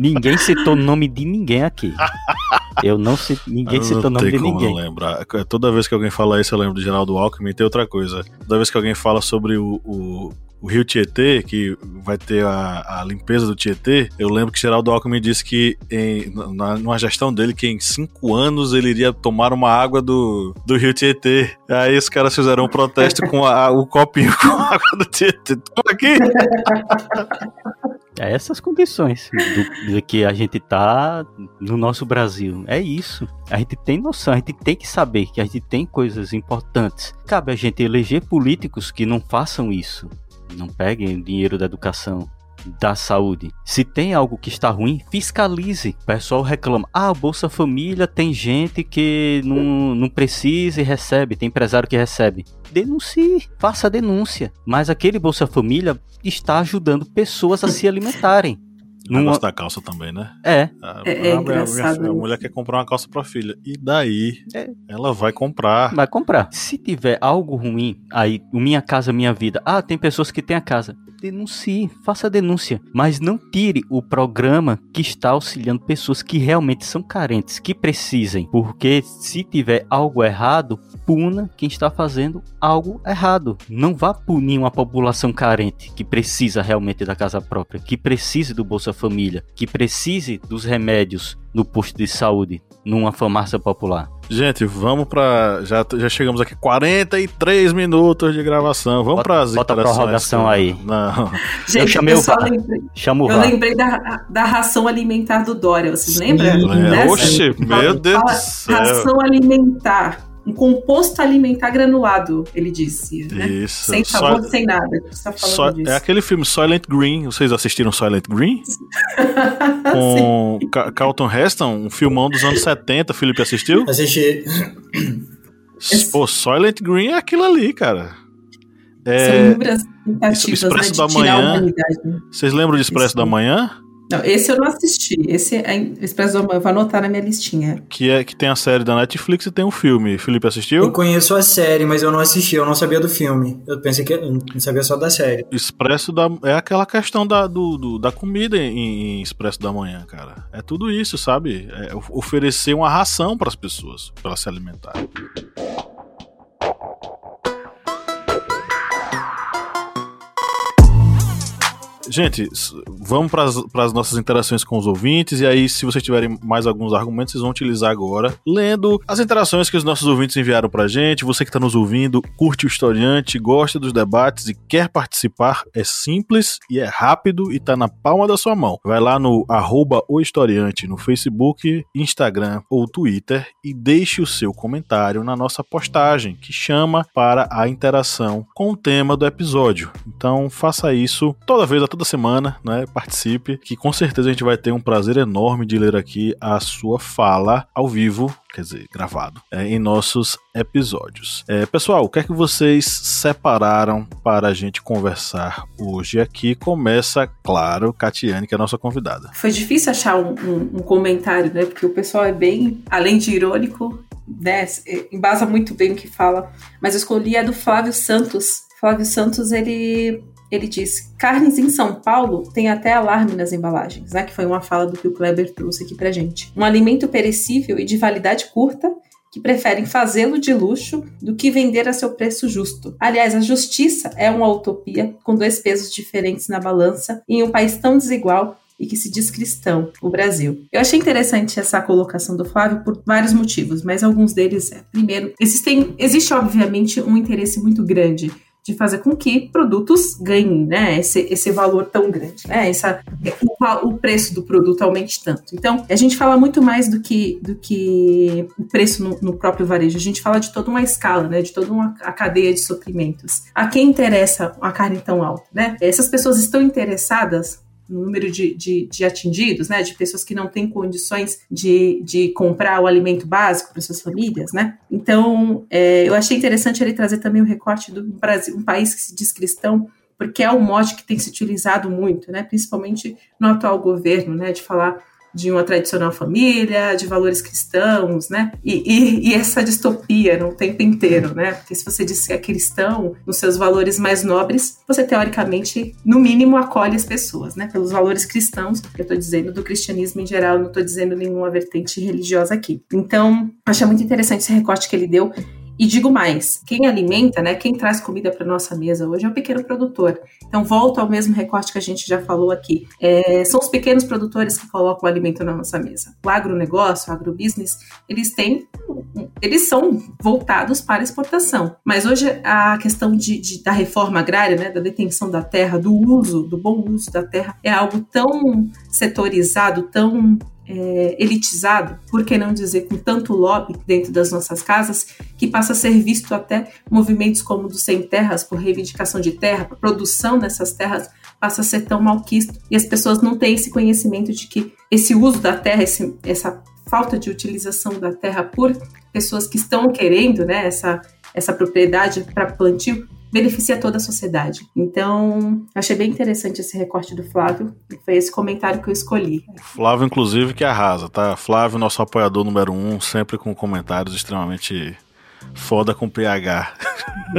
ninguém citou o nome de ninguém aqui. Eu não sei, ninguém eu citou o nome de ninguém. Não lembrar. Toda vez que alguém fala isso, eu lembro de Geraldo Alckmin. Tem outra coisa. Toda vez que alguém fala sobre o, o o Rio Tietê, que vai ter a, a, limpeza do Tietê, eu lembro que Geraldo Alckmin disse que em, na, numa gestão dele que em cinco anos ele iria tomar uma água do, do Rio Tietê. Aí os caras fizeram um protesto com a, o copinho com a água do Tietê. Toma aqui! É essas condições do, que a gente tá no nosso Brasil. É isso. A gente tem noção, a gente tem que saber que a gente tem coisas importantes. Cabe a gente eleger políticos que não façam isso. Não peguem o dinheiro da educação, da saúde. Se tem algo que está ruim, fiscalize. O pessoal reclama: ah, Bolsa Família tem gente que não, não precisa e recebe, tem empresário que recebe. Denuncie, faça a denúncia. Mas aquele Bolsa Família está ajudando pessoas a se alimentarem. O negócio da calça também, né? É. A, É- é a- a- engraçado a mulher quer comprar uma calça pra filha. E daí? É. Ela vai comprar. Vai comprar. Se tiver algo ruim, aí, o Minha Casa Minha Vida. Ah, tem pessoas que têm a casa. Denuncie, faça a denúncia. Mas não tire o programa que está auxiliando pessoas que realmente são carentes, que precisem. Porque se tiver algo errado, puna quem está fazendo algo errado. Não vá punir uma população carente que precisa realmente da casa própria, que precise do Bolsa Família, que precise dos remédios no posto de saúde, numa farmácia popular. Gente, vamos pra. Já, já chegamos aqui 43 minutos de gravação. Vamos Bota- pras bota a prorrogação aí. Não. Gente, chamei eu o lembrei, Chama o eu lembrei da, da ração alimentar do Dória, vocês lembram? É? Oxe, meu Deus Fala, do céu. Ração alimentar. Um composto alimentar granulado, ele disse. Né? Isso. Sem sabor, sem nada. Você tá disso. é aquele filme Silent Green. Vocês assistiram Silent Green? Com Ca- Carlton Heston, um filmão dos anos 70. Felipe assistiu? Assisti. Pô, Silent Green é aquilo ali, cara. São É, inúmeras tentativas Expresso né, da Manhã. vocês lembram de Expresso Isso. da Manhã? Não, esse eu não assisti. Esse é Expresso da Manhã. Eu vou anotar na minha listinha. Que, é, que tem a série da Netflix e tem um filme. Felipe Eu assistiu? conheço a série, mas eu não assisti, eu não sabia do filme. Eu pensei que eu não sabia só da série. Expresso da. É aquela questão da, do, do- da comida em, em Expresso da Manhã, cara. É tudo isso, sabe? É of- oferecer uma ração para as pessoas, para se alimentarem. Gente, vamos para as nossas interações com os ouvintes. E aí, se vocês tiverem mais alguns argumentos, vocês vão utilizar agora, lendo as interações que os nossos ouvintes enviaram pra gente. Você que está nos ouvindo, curte o historiante, gosta dos debates e quer participar, é simples e é rápido e tá na palma da sua mão. Vai lá no arroba o historiante no Facebook, Instagram ou Twitter e deixe o seu comentário na nossa postagem, que chama para a interação com o tema do episódio. Então faça isso toda vez, a toda semana, né? Participe, que com certeza a gente vai ter um prazer enorme de ler aqui a sua fala ao vivo, quer dizer, gravado, é, em nossos episódios. É, pessoal, o que é que vocês separaram para a gente conversar hoje aqui? Começa, claro, Catiane, que é a nossa convidada. Foi difícil achar um, um- um comentário, né? Porque o pessoal é bem, além de irônico, né? Embasa muito bem o que fala. Mas eu escolhi a do Flávio Santos. Flávio Santos, ele, ele diz: carnes em São Paulo tem até alarme nas embalagens, né? Que foi uma fala do que o Kleber trouxe aqui pra gente. Um alimento perecível e de validade curta. Que preferem fazê-lo de luxo do que vender a seu preço justo. Aliás, a justiça é uma utopia com dois pesos diferentes na balança em um país tão desigual e que se diz cristão, o Brasil. Eu achei interessante essa colocação do Flávio por vários motivos, mas alguns deles é, primeiro, existem, existe obviamente um interesse muito grande de fazer com que produtos ganhem, né, esse, esse valor tão grande, né, essa, o, o preço do produto aumente tanto. Então, a gente fala muito mais do que, do que o preço no, no próprio varejo, a gente fala de toda uma escala, né, de toda uma a cadeia de suprimentos. A quem interessa a carne tão alta, né? Essas pessoas estão interessadas no número de, de, de, atingidos, né, de pessoas que não têm condições de, de comprar o alimento básico para suas famílias, né. Então, é, eu achei interessante ele trazer também o recorte do Brasil, um país que se diz cristão, porque é um mote que tem se utilizado muito, né, principalmente no atual governo, né, de falar de uma tradicional família, de valores cristãos, né? E, e, e, essa distopia no tempo inteiro, né? Porque se você diz que é cristão, nos seus valores mais nobres, você teoricamente, no mínimo, acolhe as pessoas, né? Pelos valores cristãos, eu estou dizendo do cristianismo em geral, não estou dizendo nenhuma vertente religiosa aqui. Então, achei muito interessante esse recorte que ele deu e digo mais, quem alimenta, né, quem traz comida para nossa mesa hoje é o pequeno produtor. Então volto ao mesmo recorte que a gente já falou aqui. É, são os pequenos produtores que colocam o alimento na nossa mesa. O agronegócio, o agrobusiness, eles têm, eles são voltados para exportação. Mas hoje a questão de, de, da reforma agrária, né, da detenção da terra, do uso, do bom uso da terra, é algo tão setorizado, tão é, elitizado, por que não dizer com tanto lobby dentro das nossas casas, que passa a ser visto até movimentos como do Sem Terras, por reivindicação de terra, por produção dessas terras, passa a ser tão malquisto. E as pessoas não têm esse conhecimento de que esse uso da terra, esse, essa falta de utilização da terra por pessoas que estão querendo né, essa, essa propriedade para plantio, beneficia toda a sociedade. Então, achei bem interessante esse recorte do Flávio, foi esse comentário que eu escolhi. Flávio, inclusive, que arrasa, tá? Flávio, nosso apoiador número um, sempre com comentários extremamente Foda com PH.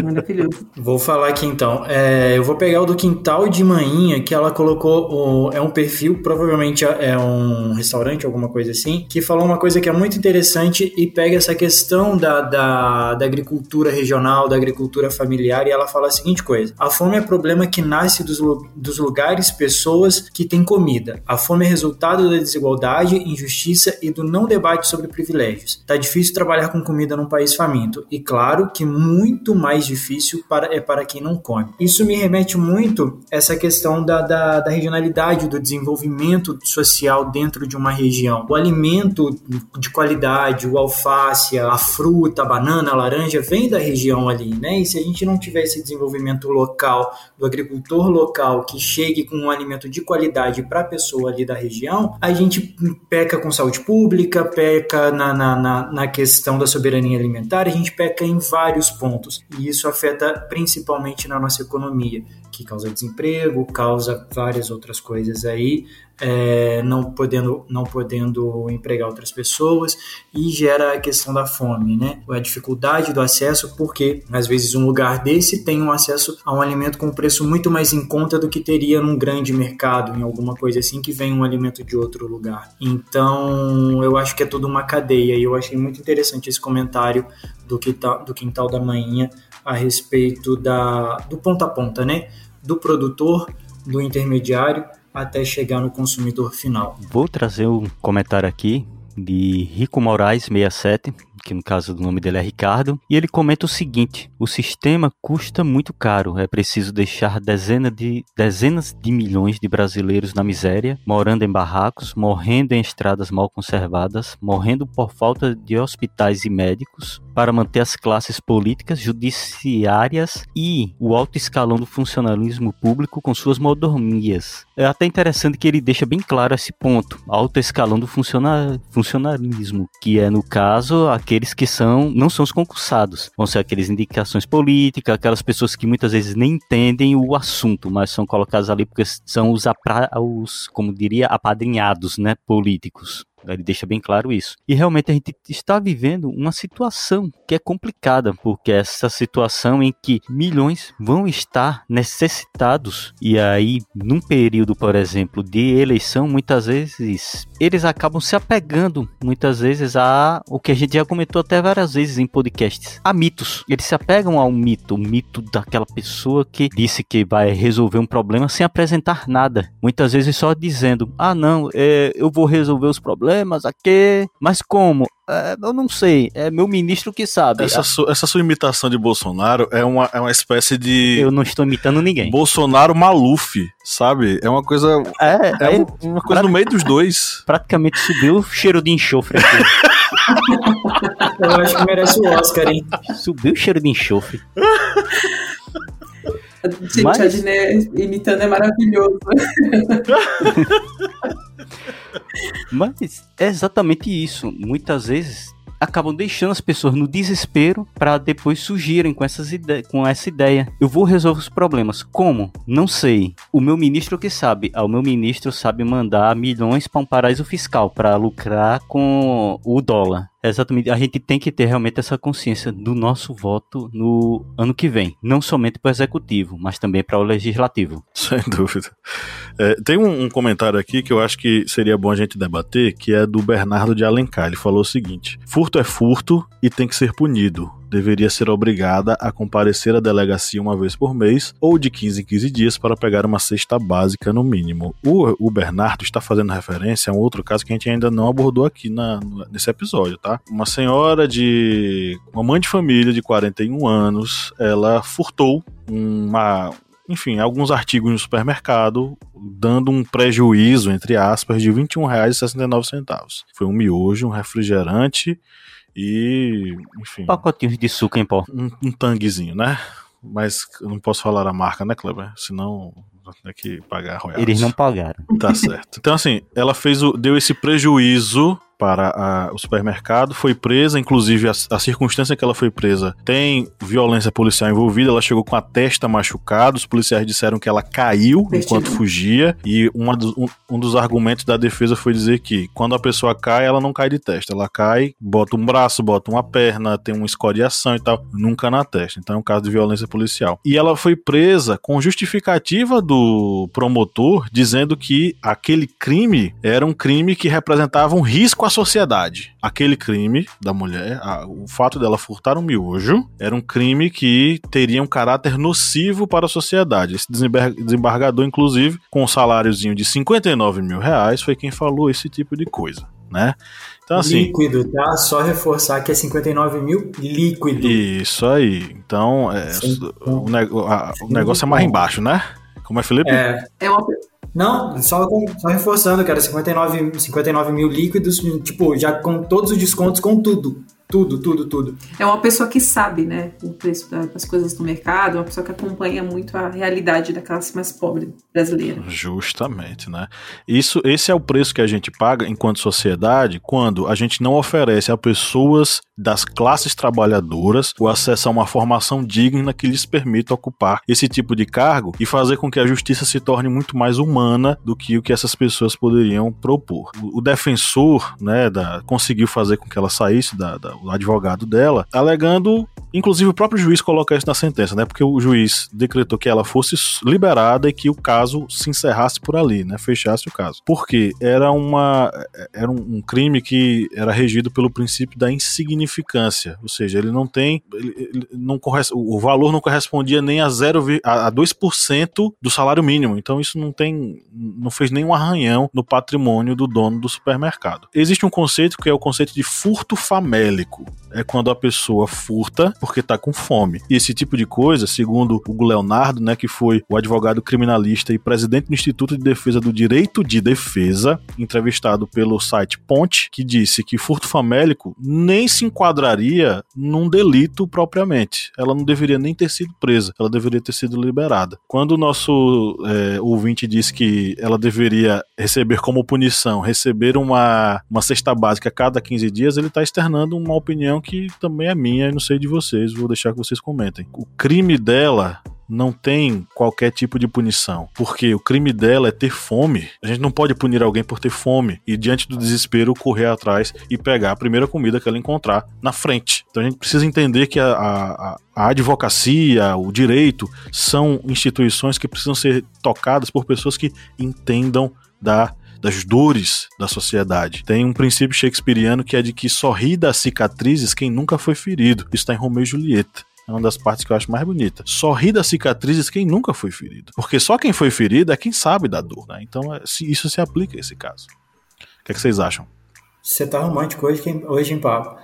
Maravilhoso. Vou falar aqui então. É, eu vou pegar o do Quintal de Manhinha, que ela colocou. O, é um perfil, provavelmente é um restaurante, alguma coisa assim, que falou uma coisa que é muito interessante e pega essa questão da, da, da agricultura regional, da agricultura familiar, e ela fala a seguinte coisa: a fome é problema que nasce dos, dos lugares, pessoas que têm comida. A fome é resultado da desigualdade, injustiça e do não debate sobre privilégios. Tá difícil trabalhar com comida num país faminto e claro que muito mais difícil para, é para quem não come. Isso me remete muito a essa questão da, da, da regionalidade, do desenvolvimento social dentro de uma região. O alimento de qualidade, o alface, a fruta, a banana, a laranja, vem da região ali, né? E se a gente não tiver esse desenvolvimento local, do agricultor local que chegue com um alimento de qualidade para a pessoa ali da região, a gente peca com saúde pública, peca na, na, na, na questão da soberania alimentar, a gente gente peca em vários pontos. E isso afeta principalmente na nossa economia, que causa desemprego, causa várias outras coisas aí, é, não podendo não podendo empregar outras pessoas e gera a questão da fome, né? A dificuldade do acesso, porque às vezes um lugar desse tem um acesso a um alimento com preço muito mais em conta do que teria num grande mercado, em alguma coisa assim que vem um alimento de outro lugar. Então, eu acho que é toda uma cadeia e eu achei muito interessante esse comentário do quintal, do quintal da manhã a respeito da, do ponta a ponta, né? Do produtor, do intermediário até chegar no consumidor final. Vou trazer um comentário aqui de Rico Moraes 67, que no caso do nome dele é Ricardo, e ele comenta o seguinte: o sistema custa muito caro, é preciso deixar dezenas de, dezenas de milhões de brasileiros na miséria, morando em barracos, morrendo em estradas mal conservadas, morrendo por falta de hospitais e médicos, para manter as classes políticas, judiciárias e o alto escalão do funcionalismo público com suas mordomias. É até interessante que ele deixa bem claro esse ponto, alto escalão do funciona, funcionalismo, que é no caso aquele aqueles que são não são os concursados, vão ser aqueles indicações políticas, aquelas pessoas que muitas vezes nem entendem o assunto, mas são colocadas ali porque são os, os como diria, apadrinhados, né, políticos. Ele deixa bem claro isso. E realmente a gente está vivendo uma situação que é complicada, porque essa situação em que milhões vão estar necessitados e aí num período, por exemplo, de eleição, muitas vezes eles acabam se apegando muitas vezes a o que a gente já comentou até várias vezes em podcasts, a mitos. Eles se apegam ao mito, o mito daquela pessoa que disse que vai resolver um problema sem apresentar nada. Muitas vezes só dizendo: "Ah, não, é, eu vou resolver os problemas problemas aqui. Mas como? É, eu não sei, é meu ministro que sabe. Essa, su, essa sua imitação de Bolsonaro é uma, é uma espécie de. Eu não estou imitando ninguém. Bolsonaro Maluf, sabe? É uma coisa. É, é, é uma coisa no meio dos dois. Praticamente subiu o cheiro de enxofre aqui. eu acho que merece o Oscar, hein? Subiu o cheiro de enxofre. Gente, Mas... a Diné imitando é maravilhoso. Mas é exatamente isso. Muitas vezes acabam deixando as pessoas no desespero para depois surgirem com, essas com essa ideia. Eu vou resolver os problemas. Como? Não sei. O meu ministro que sabe. Ah, o meu ministro sabe mandar milhões para um paraíso fiscal para lucrar com o dólar. Exatamente. A gente tem que ter realmente essa consciência do nosso voto no ano que vem. Não somente para o executivo, mas também para o legislativo. Sem dúvida. É, tem um, um, comentário aqui que eu acho que seria bom a gente debater, que é do Bernardo de Alencar. Ele falou o seguinte: furto é furto e tem que ser punido deveria ser obrigada a comparecer à delegacia uma vez por mês ou de 15 em 15 dias para pegar uma cesta básica no mínimo. O, o Bernardo está fazendo referência a um outro caso que a gente ainda não abordou aqui na, nesse episódio, tá? Uma senhora de. uma mãe de família de 41 anos, ela furtou uma, enfim, alguns artigos no supermercado, dando um prejuízo, entre aspas, de R$ 21,69. Foi um miojo, um refrigerante e, enfim. Pacotinhos de suco em pó. Um, um tanguezinho, né? Mas eu não posso falar a marca, né, Kleber? Senão tem que pagar royalties. Eles não pagaram. Tá certo. Então, assim, ela fez o, deu esse prejuízo para a, o supermercado, foi presa, inclusive a, a, circunstância que ela foi presa tem violência policial envolvida, ela chegou com a testa machucada, os policiais disseram que ela caiu enquanto fugia, e do, um, um, dos argumentos da defesa foi dizer que quando a pessoa cai, ela não cai de testa, ela cai, bota um braço, bota uma perna, tem uma escoriação e tal, nunca na testa, então é um caso de violência policial. E ela foi presa com justificativa do promotor, dizendo que aquele crime era um crime que representava um risco com a sociedade. Aquele crime da mulher, a, o fato dela furtar um miojo, era um crime que teria um caráter nocivo para a sociedade. Esse desembargador, inclusive, com um saláriozinho de 59 mil reais, foi quem falou esse tipo de coisa, né? Então, assim, líquido, tá? Só reforçar que é 59 mil líquido. Isso aí. Então, é, o, a, o negócio é mais embaixo, né? Como é, Felipe? É, é uma, não, só, só reforçando, cara, 59, 59 mil líquidos, tipo, já com todos os descontos, com tudo. Tudo, tudo, tudo. É uma pessoa que sabe, né, o preço das coisas no mercado, uma pessoa que acompanha muito a realidade da classe mais pobre brasileira. Justamente, né? Isso, esse é o preço que a gente paga enquanto sociedade quando a gente não oferece a pessoas das classes trabalhadoras o acesso a uma formação digna que lhes permita ocupar esse tipo de cargo e fazer com que a justiça se torne muito mais humana do que o que essas pessoas poderiam propor. O, o defensor, né, da, conseguiu fazer com que ela saísse da, da o advogado dela, alegando, inclusive o próprio juiz coloca isso na sentença, né? Porque o juiz decretou que ela fosse liberada e que o caso se encerrasse por ali, né? Fechasse o caso. Porque era uma era um, crime que era regido pelo princípio da insignificância, ou seja, ele não tem ele, ele não o valor não correspondia nem a 0 a 2% do salário mínimo. Então isso não tem não fez nenhum arranhão no patrimônio do dono do supermercado. Existe um conceito que é o conceito de furto famélico é quando a pessoa furta porque tá com fome. E esse tipo de coisa, segundo o Leonardo, né, que foi o advogado criminalista e presidente do Instituto de Defesa do Direito de Defesa, entrevistado pelo site Ponte, que disse que furto famélico nem se enquadraria num delito propriamente. Ela não deveria nem ter sido presa, ela deveria ter sido liberada. Quando o nosso é, ouvinte disse que ela deveria receber como punição, receber uma, uma cesta básica a cada 15 dias, ele está externando uma opinião que também é minha e não sei de vocês, vou deixar que vocês comentem. O crime dela não tem qualquer tipo de punição, porque o crime dela é ter fome. A gente não pode punir alguém por ter fome e diante do desespero correr atrás e pegar a primeira comida que ela encontrar na frente. Então a gente precisa entender que a, a, a advocacia, o direito são instituições que precisam ser tocadas por pessoas que entendam da das dores da sociedade. Tem um princípio shakespeariano que é de que só ri das cicatrizes quem nunca foi ferido. Isso está em Romeu e Julieta. É uma das partes que eu acho mais bonita. Só ri das cicatrizes quem nunca foi ferido. Porque só quem foi ferido é quem sabe da dor, né? Então é, isso se aplica a esse caso. O que, é que vocês acham? Você tá romântico hoje, hoje em papo.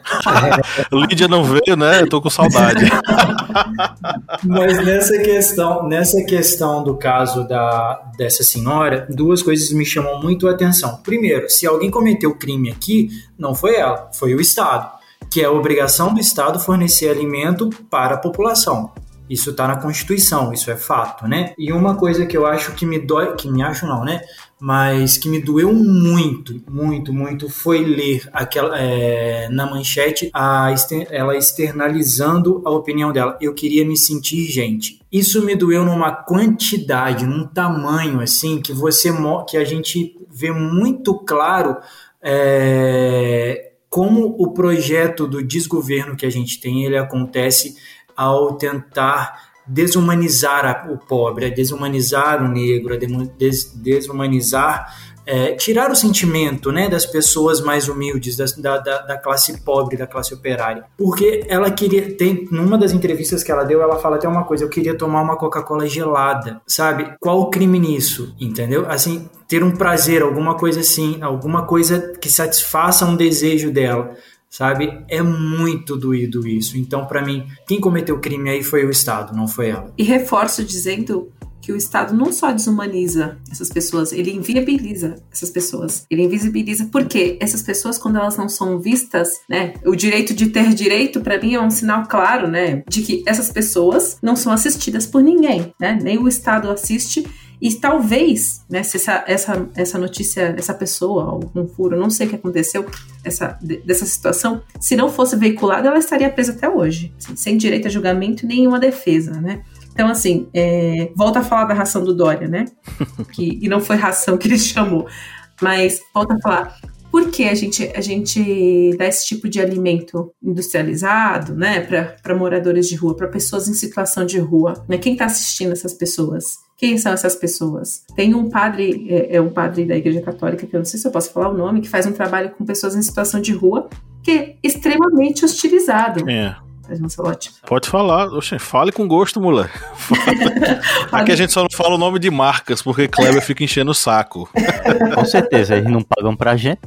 Lídia não veio, né? Eu tô com saudade. Mas nessa questão, nessa questão do caso da, dessa senhora, duas coisas me chamam muito a atenção. Primeiro, se alguém cometeu crime aqui, não foi ela, foi o Estado, que é a obrigação do Estado fornecer alimento para a população. Isso está na Constituição, isso é fato, né? E uma coisa que eu acho que me dói, que me acho não, né? Mas que me doeu muito, muito, muito foi ler aquela é, na manchete a, ela externalizando a opinião dela. Eu queria me sentir gente. Isso me doeu numa quantidade, num tamanho assim que você que a gente vê muito claro é, como o projeto do desgoverno que a gente tem ele acontece ao tentar desumanizar o pobre, a desumanizar o negro, a des desumanizar, é, tirar o sentimento né, das pessoas mais humildes, da, da, da, classe pobre, da classe operária. Porque ela queria, tem, numa das entrevistas que ela deu, ela fala até uma coisa, eu queria tomar uma Coca-Cola gelada, sabe? Qual o crime nisso, entendeu? Assim, ter um prazer, alguma coisa assim, alguma coisa que satisfaça um desejo dela sabe? É muito doído isso. Então, para mim, quem cometeu o crime aí foi o Estado, não foi ela. E reforço dizendo que o Estado não só desumaniza essas pessoas, ele inviabiliza essas pessoas. Ele invisibiliza porque essas pessoas, quando elas não são vistas, né? O direito de ter direito, para mim, é um sinal claro, né? De que essas pessoas não são assistidas por ninguém, né? Nem o Estado assiste e talvez, né, se essa, essa, essa notícia, essa pessoa, algum furo, não sei o que aconteceu essa, dessa situação, se não fosse veiculada, ela estaria presa até hoje, assim, sem direito a julgamento e nenhuma defesa, né? Então, assim, é, volta a falar da ração do Dória, né? Que, e não foi ração que ele chamou. Mas volta a falar. Por que a gente, a gente dá esse tipo de alimento industrializado, né, para moradores de rua, para pessoas em situação de rua? Né? Quem está assistindo essas pessoas? Quem são essas pessoas? Tem um padre, é, é, um padre da Igreja Católica, que eu não sei se eu posso falar o nome, que faz um trabalho com pessoas em situação de rua, que é extremamente hostilizado. É. Pode falar, Oxe, fale com gosto, mulher. Aqui a gente só não fala o nome de marcas, porque Kleber fica enchendo o saco. com certeza, eles não pagam pra gente.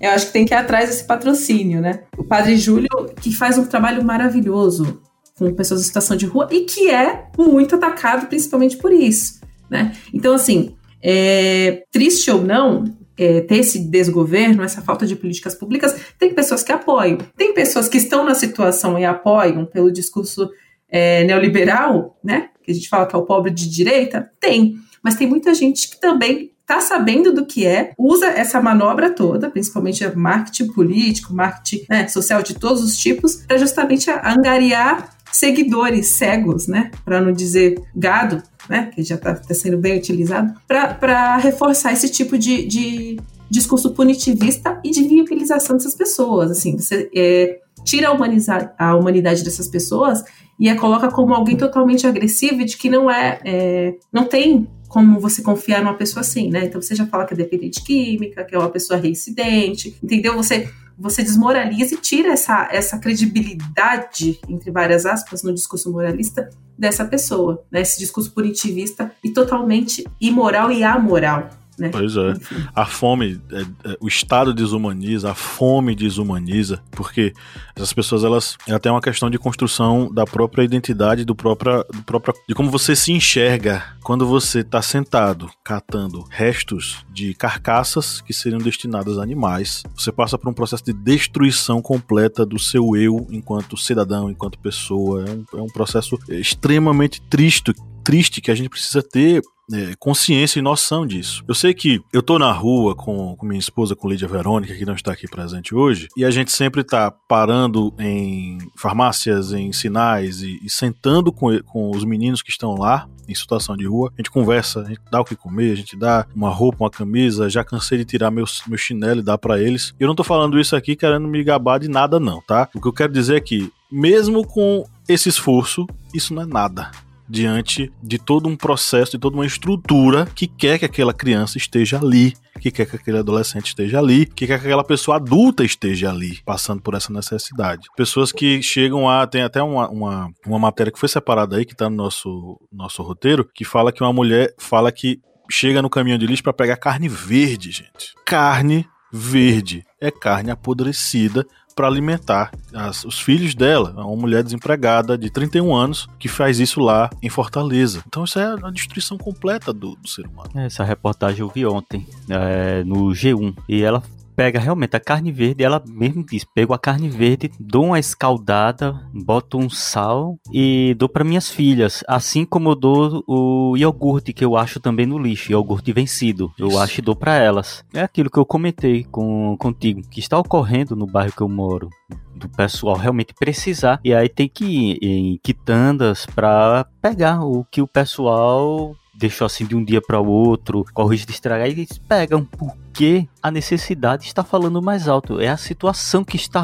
Eu acho que tem que ir atrás desse patrocínio, né? O Padre Júlio, que faz um trabalho maravilhoso com pessoas em situação de rua e que é muito atacado principalmente por isso, né? Então, assim, é, triste ou não, é, ter esse desgoverno, essa falta de políticas públicas, tem pessoas que apoiam. Tem pessoas que estão na situação e apoiam pelo discurso é, neoliberal, né? Que a gente fala que é o pobre de direita. Tem. Mas tem muita gente que também está sabendo do que é, usa essa manobra toda, principalmente marketing político, marketing né, social de todos os tipos, para justamente angariar seguidores cegos, né? Para não dizer gado, né? Que já está tá sendo bem utilizado, para reforçar esse tipo de, de, discurso punitivista e de viabilização dessas pessoas. Assim, você é, tira a, a humanidade dessas pessoas e a coloca como alguém totalmente agressivo de que não é, é não tem como você confiar numa pessoa assim, né? Então você já fala que é dependente química, que é uma pessoa reincidente, entendeu? Você você desmoraliza e tira essa, essa credibilidade, entre várias aspas, no discurso moralista dessa pessoa, né? Esse discurso punitivista e totalmente imoral e amoral. Né? Pois é. A fome, é, é, o Estado desumaniza, a fome desumaniza, porque essas pessoas, elas, ela tem uma questão de construção da própria identidade, do próprio, do próprio, de como você se enxerga quando você está sentado catando restos de carcaças que seriam destinadas a animais. Você passa por um processo de destruição completa do seu eu enquanto cidadão, enquanto pessoa. É um, é um processo extremamente triste, triste que a gente precisa ter é, consciência e noção disso. Eu sei que eu tô na rua com, com minha esposa, com Lídia Verônica, que não está aqui presente hoje, e a gente sempre tá parando em farmácias, em sinais e, e sentando com, com os meninos que estão lá em situação de rua. A gente conversa, a gente dá o que comer, a gente dá uma roupa, uma camisa. Já cansei de tirar meu, meu chinelo e dar para eles. Eu não tô falando isso aqui querendo me gabar de nada, não, tá? O que eu quero dizer é que, mesmo com esse esforço, isso não é nada diante de todo um processo, de toda uma estrutura que quer que aquela criança esteja ali, que quer que aquele adolescente esteja ali, que quer que aquela pessoa adulta esteja ali, passando por essa necessidade. Pessoas que chegam a. Tem até uma, uma, uma matéria que foi separada aí, que está no nosso, nosso roteiro, que fala que uma mulher fala que chega no caminhão de lixo para pegar carne verde, gente. Carne verde. É carne apodrecida para alimentar as, os filhos dela. Uma mulher desempregada de 31 anos que faz isso lá em Fortaleza. Então isso é a destruição completa do, do ser humano. Essa reportagem eu vi ontem é, no G1 e ela pega realmente a carne verde, ela mesmo diz, pego a carne verde, dou uma escaldada, boto um sal e dou para minhas filhas, assim como eu dou o iogurte que eu acho também no lixo, iogurte vencido, eu acho e dou para elas. É aquilo que eu comentei com contigo, que está ocorrendo no bairro que eu moro do pessoal realmente precisar e aí tem que ir em quitandas para pegar o que o pessoal deixou assim de um dia para o outro, risco de estragar, e eles pegam porque a necessidade está falando mais alto. É a situação que está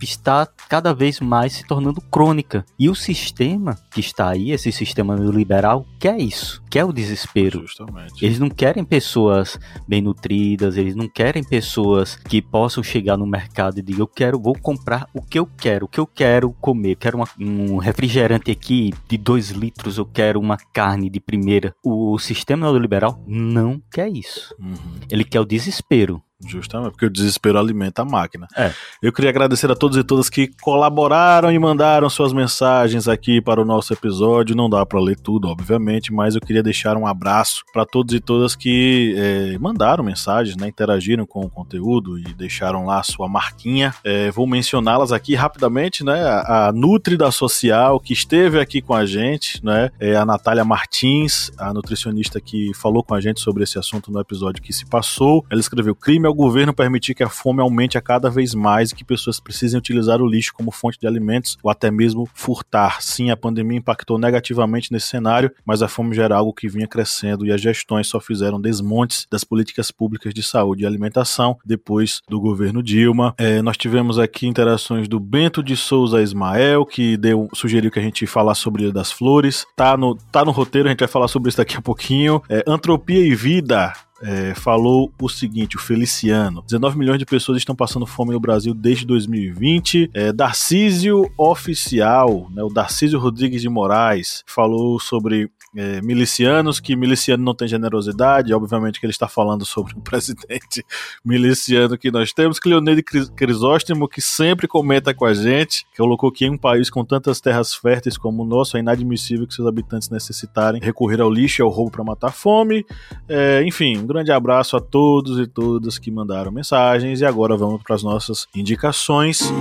está cada vez mais se tornando crônica. E o sistema que está aí, esse sistema neoliberal, quer isso, quer o desespero. Justamente. Eles não querem pessoas bem nutridas, eles não querem pessoas que possam chegar no mercado e dizer eu quero, vou comprar o que eu quero, o que eu quero comer. Eu quero uma, um refrigerante aqui de 2 litros, eu quero uma carne de primeira. O sistema neoliberal não quer isso. Uhum. Ele quer o desespero. Justamente, porque o desespero alimenta a máquina. É. Eu queria agradecer a todos e todas que colaboraram e mandaram suas mensagens aqui para o nosso episódio. Não dá para ler tudo, obviamente, mas eu queria deixar um abraço para todos e todas que é, mandaram mensagens, né, interagiram com o conteúdo e deixaram lá a sua marquinha. É, vou mencioná-las aqui rapidamente, né? A, a Nutri da Social, que esteve aqui com a gente, né? É a Natália Martins, a nutricionista que falou com a gente sobre esse assunto no episódio que se passou. Ela escreveu crime ao governo permitir que a fome aumente a cada vez mais e que pessoas precisem utilizar o lixo como fonte de alimentos ou até mesmo furtar. Sim, a pandemia impactou negativamente nesse cenário, mas a fome já era algo que vinha crescendo e as gestões só fizeram desmontes das políticas públicas de saúde e alimentação depois do governo Dilma. É, nós tivemos aqui interações do Bento de Souza Ismael, que deu, sugeriu que a gente falasse sobre Ilha das Flores. Tá no, tá no roteiro, a gente vai falar sobre isso daqui a pouquinho. É, Antropia e Vida é, falou o seguinte: o Feliciano. 19 milhões de pessoas estão passando fome no Brasil desde 2020. É, Darcísio Oficial, né, o Darcísio Rodrigues de Moraes, falou sobre é, milicianos, que miliciano não tem generosidade. Obviamente que ele está falando sobre o presidente miliciano que nós temos. Cleonede Crisóstomo, que sempre comenta com a gente, que colocou que em um país com tantas terras férteis como o nosso, é inadmissível que seus habitantes necessitarem recorrer ao lixo e ao roubo para matar fome. É, enfim, grande abraço a todos e todas que mandaram mensagens. E agora vamos para as nossas indicações.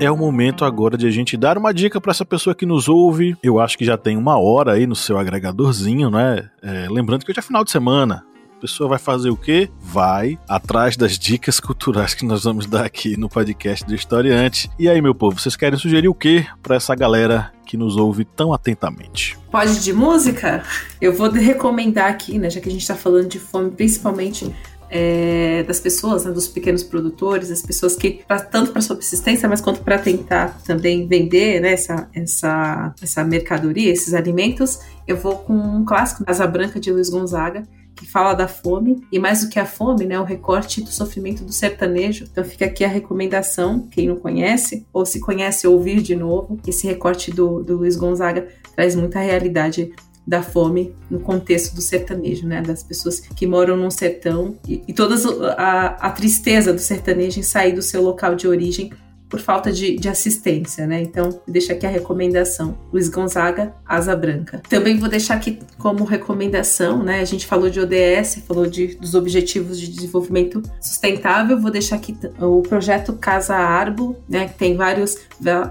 é o momento agora de a gente dar uma dica para essa pessoa que nos ouve. Eu acho que já tem uma hora aí no seu agregadorzinho, né? É, lembrando que hoje é final de semana. Pessoa vai fazer o quê? Vai atrás das dicas culturais que nós vamos dar aqui no podcast do Historiante. E aí, meu povo, vocês querem sugerir o quê para essa galera que nos ouve tão atentamente? Pode de música? Eu vou recomendar aqui, né, já que a gente está falando de fome, principalmente é, das pessoas, né, dos pequenos produtores, as pessoas que, pra, tanto para subsistência, mas quanto para tentar também vender né, essa, essa, essa mercadoria, esses alimentos, eu vou com um clássico, Asa Branca de Luiz Gonzaga, que fala da fome e mais do que a fome, né, o recorte do sofrimento do sertanejo. Então fica aqui a recomendação, quem não conhece ou se conhece ouvir de novo. Esse recorte do, do Luiz Gonzaga traz muita realidade da fome no contexto do sertanejo, né? Das pessoas que moram num sertão e, e toda a, a tristeza do sertanejo em sair do seu local de origem por falta de, de assistência, né? Então, deixa aqui a recomendação. Luiz Gonzaga, Asa Branca. Também vou deixar aqui como recomendação, né? A gente falou de ODS, falou de, dos Objetivos de Desenvolvimento Sustentável. Vou deixar aqui o projeto Casa Arbo, né? Que tem vários,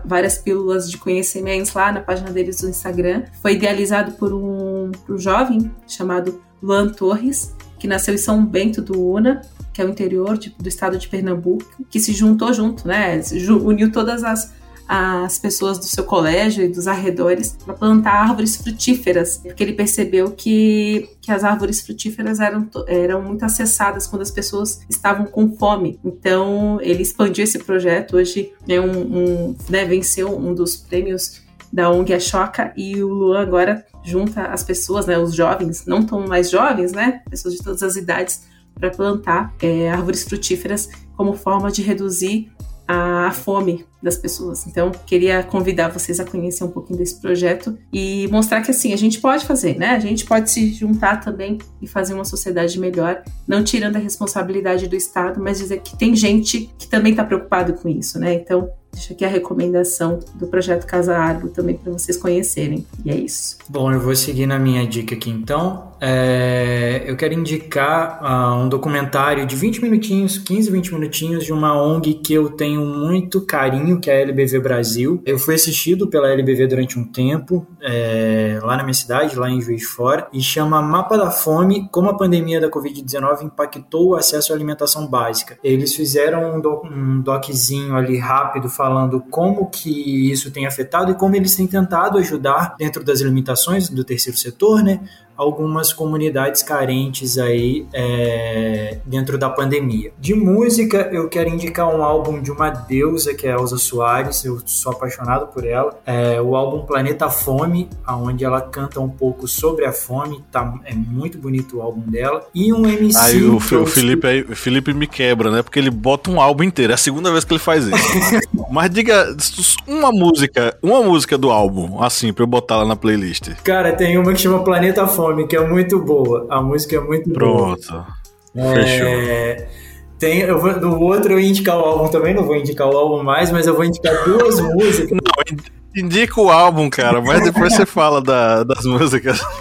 várias pílulas de conhecimentos lá na página deles do Instagram. Foi idealizado por um, por um jovem chamado Luan Torres, que nasceu em São Bento do Una que é o interior de, do estado de Pernambuco, que se juntou junto, né? Uniu todas as, as pessoas do seu colégio e dos arredores para plantar árvores frutíferas, porque ele percebeu que, que as árvores frutíferas eram, eram muito acessadas quando as pessoas estavam com fome. Então ele expandiu esse projeto. Hoje é um, um né, venceu um dos prêmios da ONG Choca e o Luan agora junta as pessoas, né, os jovens, não tão mais jovens, né, pessoas de todas as idades, para plantar é, árvores frutíferas como forma de reduzir a fome das pessoas. Então, queria convidar vocês a conhecer um pouquinho desse projeto e mostrar que assim, a gente pode fazer, né? A gente pode se juntar também e fazer uma sociedade melhor, não tirando a responsabilidade do Estado, mas dizer que tem gente que também está preocupado com isso, né? Então, Deixa aqui a recomendação do projeto Casa Árvore também para vocês conhecerem. E é isso. Bom, eu vou seguir na minha dica aqui então. É, eu quero indicar uh, um documentário de 20 minutinhos, 15, 20 minutinhos, de uma ONG que eu tenho muito carinho, que é a LBV Brasil. Eu fui assistido pela LBV durante um tempo, é, lá na minha cidade, lá em Juiz de Fora, e chama Mapa da Fome, como a pandemia da Covid-19 impactou o acesso à alimentação básica. Eles fizeram um, doc, um doczinho ali rápido, falando como que isso tem afetado e como eles têm tentado ajudar dentro das limitações do terceiro setor, né? Algumas comunidades carentes aí é, dentro da pandemia. De música, eu quero indicar um álbum de uma deusa que é Elza Soares, eu sou apaixonado por ela. É o álbum Planeta Fome, onde ela canta um pouco sobre a fome, tá, é muito bonito o álbum dela. E um MC. Aí o, o Felipe, aí, o Felipe me quebra, né? Porque ele bota um álbum inteiro, é a segunda vez que ele faz isso. Mas diga uma música, uma música do álbum, assim, pra eu botar lá na playlist. Cara, tem uma que chama Planeta Fome que é muito boa. A música é muito Pronto. boa. Pronto. Fechou. É, tem, eu vou, no outro eu vou indicar o álbum também, não vou indicar o álbum mais, mas eu vou indicar duas músicas. Não, indica o álbum, cara, mas depois você fala da, das músicas.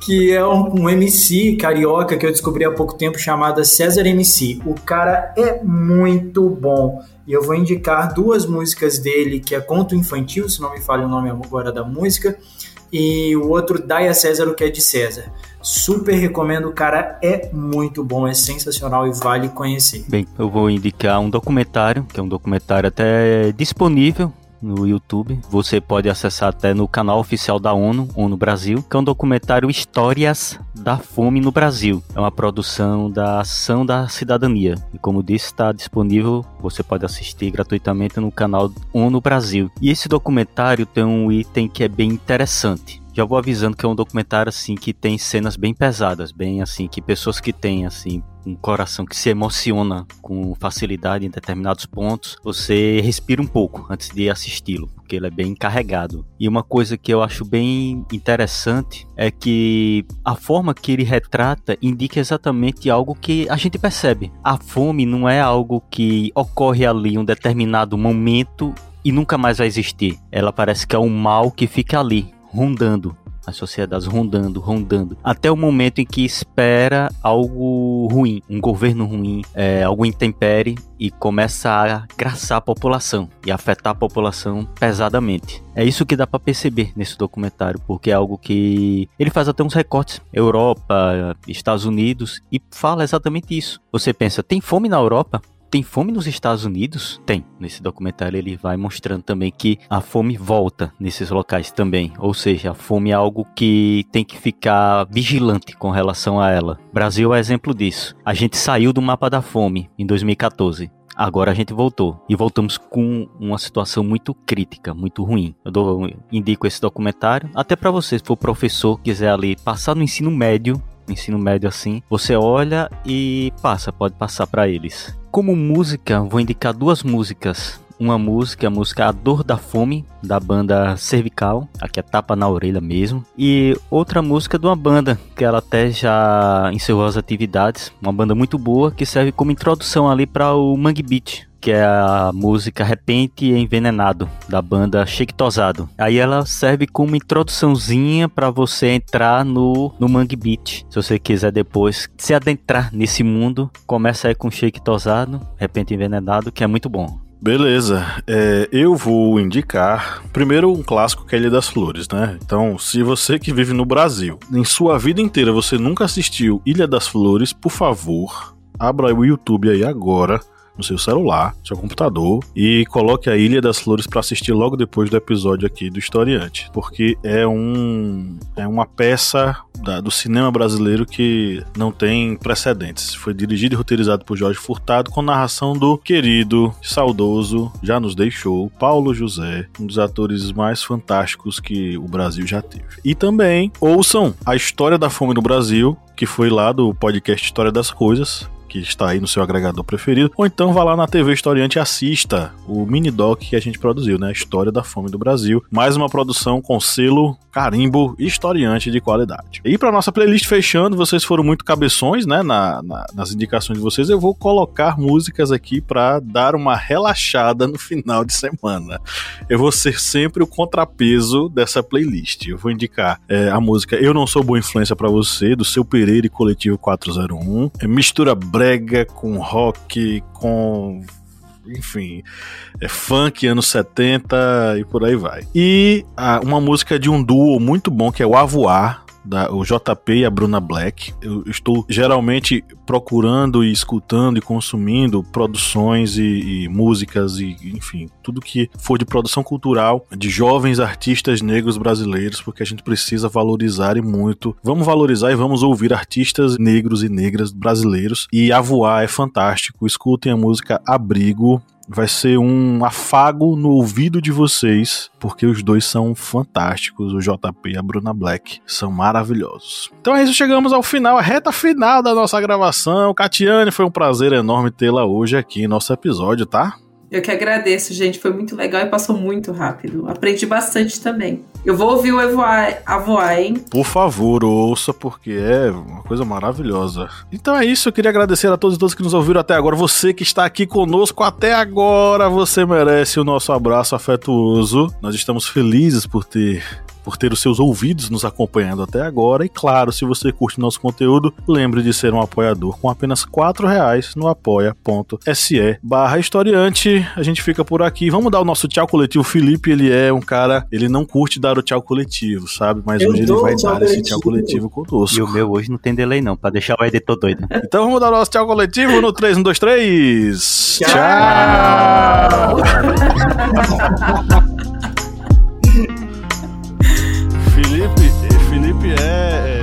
Que é um, um, MC carioca que eu descobri há pouco tempo chamado César MC. O cara é muito bom. E eu vou indicar duas músicas dele, que é Conto Infantil, se não me falha o nome agora da música, e o outro Dai a César o que é de César. Super recomendo, o cara é muito bom, é sensacional e vale conhecer. Bem, eu vou indicar um documentário, que é um documentário até disponível no YouTube. Você pode acessar até no canal oficial da ONU, ONU Brasil, que é um documentário Histórias da Fome no Brasil. É uma produção da Ação da Cidadania. E como disse, está disponível, você pode assistir gratuitamente no canal ONU Brasil. E esse documentário tem um item que é bem interessante já vou avisando que é um documentário assim que tem cenas bem pesadas, bem assim que pessoas que têm assim um coração que se emociona com facilidade em determinados pontos, você respira um pouco antes de assisti-lo, porque ele é bem carregado. E uma coisa que eu acho bem interessante é que a forma que ele retrata indica exatamente algo que a gente percebe. A fome não é algo que ocorre ali em um determinado momento e nunca mais vai existir. Ela parece que é um mal que fica ali, rondando as sociedades rondando, rondando, até o momento em que espera algo ruim, um governo ruim, é, algo intempere e começa a graçar a população e afetar a população pesadamente. É isso que dá para perceber nesse documentário, porque é algo que ele faz até uns recortes, Europa, Estados Unidos e fala exatamente isso. Você pensa, tem fome na Europa? Tem fome nos Estados Unidos? Tem. Nesse documentário ele vai mostrando também que a fome volta nesses locais também. Ou seja, a fome é algo que tem que ficar vigilante com relação a ela. Brasil é exemplo disso. A gente saiu do mapa da fome em 2014. Agora a gente voltou e voltamos com uma situação muito crítica, muito ruim. Eu dou, indico esse documentário até para você, se for professor, quiser ali passar no ensino médio, ensino médio assim, você olha e passa, pode passar para eles. Como música, vou indicar duas músicas. Uma música, a música A Dor da Fome, da banda Cervical, aqui é tapa na orelha mesmo. E outra música de uma banda, que ela até já encerrou as atividades, uma banda muito boa, que serve como introdução ali para o Mangue Beat, que é a música Repente Envenenado, da banda Shake Tosado. Aí ela serve como introduçãozinha para você entrar no, no Mangue Beat. Se você quiser depois se adentrar nesse mundo, começa aí com Shake Tosado, Repente Envenenado, que é muito bom. Beleza, é, eu vou indicar primeiro um clássico que é Ilha das Flores, né? Então, se você que vive no Brasil, em sua vida inteira você nunca assistiu Ilha das Flores, por favor, abra o YouTube aí agora no seu celular, seu computador e coloque a Ilha das Flores para assistir logo depois do episódio aqui do Historiante, porque é um é uma peça da, do cinema brasileiro que não tem precedentes. Foi dirigido e roteirizado por Jorge Furtado com narração do querido, saudoso, já nos deixou, Paulo José, um dos atores mais fantásticos que o Brasil já teve. E também ouçam a história da fome no Brasil, que foi lá do podcast História das Coisas, que está aí no seu agregador preferido, ou então vá lá na TV Historiante e assista o mini doc que a gente produziu, né? A História da Fome do Brasil. Mais uma produção com selo carimbo historiante de qualidade. E para nossa playlist fechando, vocês foram muito cabeções, né? Na, na, nas indicações de vocês, eu vou colocar músicas aqui para dar uma relaxada no final de semana. Eu vou ser sempre o contrapeso dessa playlist. Eu vou indicar é, a música Eu Não Sou Boa Influência para Você, do seu Pereira e Coletivo 401. É mistura brega com rock, com enfim, é funk anos 70 e por aí vai. E ah, uma música de um duo muito bom que é o Avoar, da, o JP e a Bruna Black. Eu estou geralmente procurando e escutando e consumindo produções e, e, músicas e, enfim, tudo que for de produção cultural de jovens artistas negros brasileiros, porque a gente precisa valorizar e muito. Vamos valorizar e vamos ouvir artistas negros e negras brasileiros. E a voar é fantástico. Escutem a música Abrigo vai ser um afago no ouvido de vocês, porque os dois são fantásticos, o JP e a Bruna Black são maravilhosos. Então é isso, chegamos ao final, a reta final da nossa gravação. Catiane, foi um prazer enorme tê-la hoje aqui em nosso episódio, tá? Eu que agradeço, gente. Foi muito legal e passou muito rápido. Aprendi bastante também. Eu vou ouvir o Evoar, Avoar, hein? Por favor, ouça, porque é uma coisa maravilhosa. Então é isso. Eu queria agradecer a todos e todos que nos ouviram até agora. Você que está aqui conosco até agora, você merece o nosso abraço afetuoso. Nós estamos felizes por ter por ter os seus ouvidos nos acompanhando até agora. E claro, se você curte nosso conteúdo, lembre de ser um apoiador com apenas R$ reais no apoia.se barra historiante. A gente fica por aqui. Vamos dar o nosso tchau coletivo. O Felipe, ele é um cara, ele não curte dar o tchau coletivo, sabe? Mas Eu hoje ele vai dar esse tchau coletivo conosco. E o meu hoje não tem delay não, pra deixar o editor doido. Então vamos dar o nosso tchau coletivo no 3, 1, 2, 3. Tchau. tchau. yeah.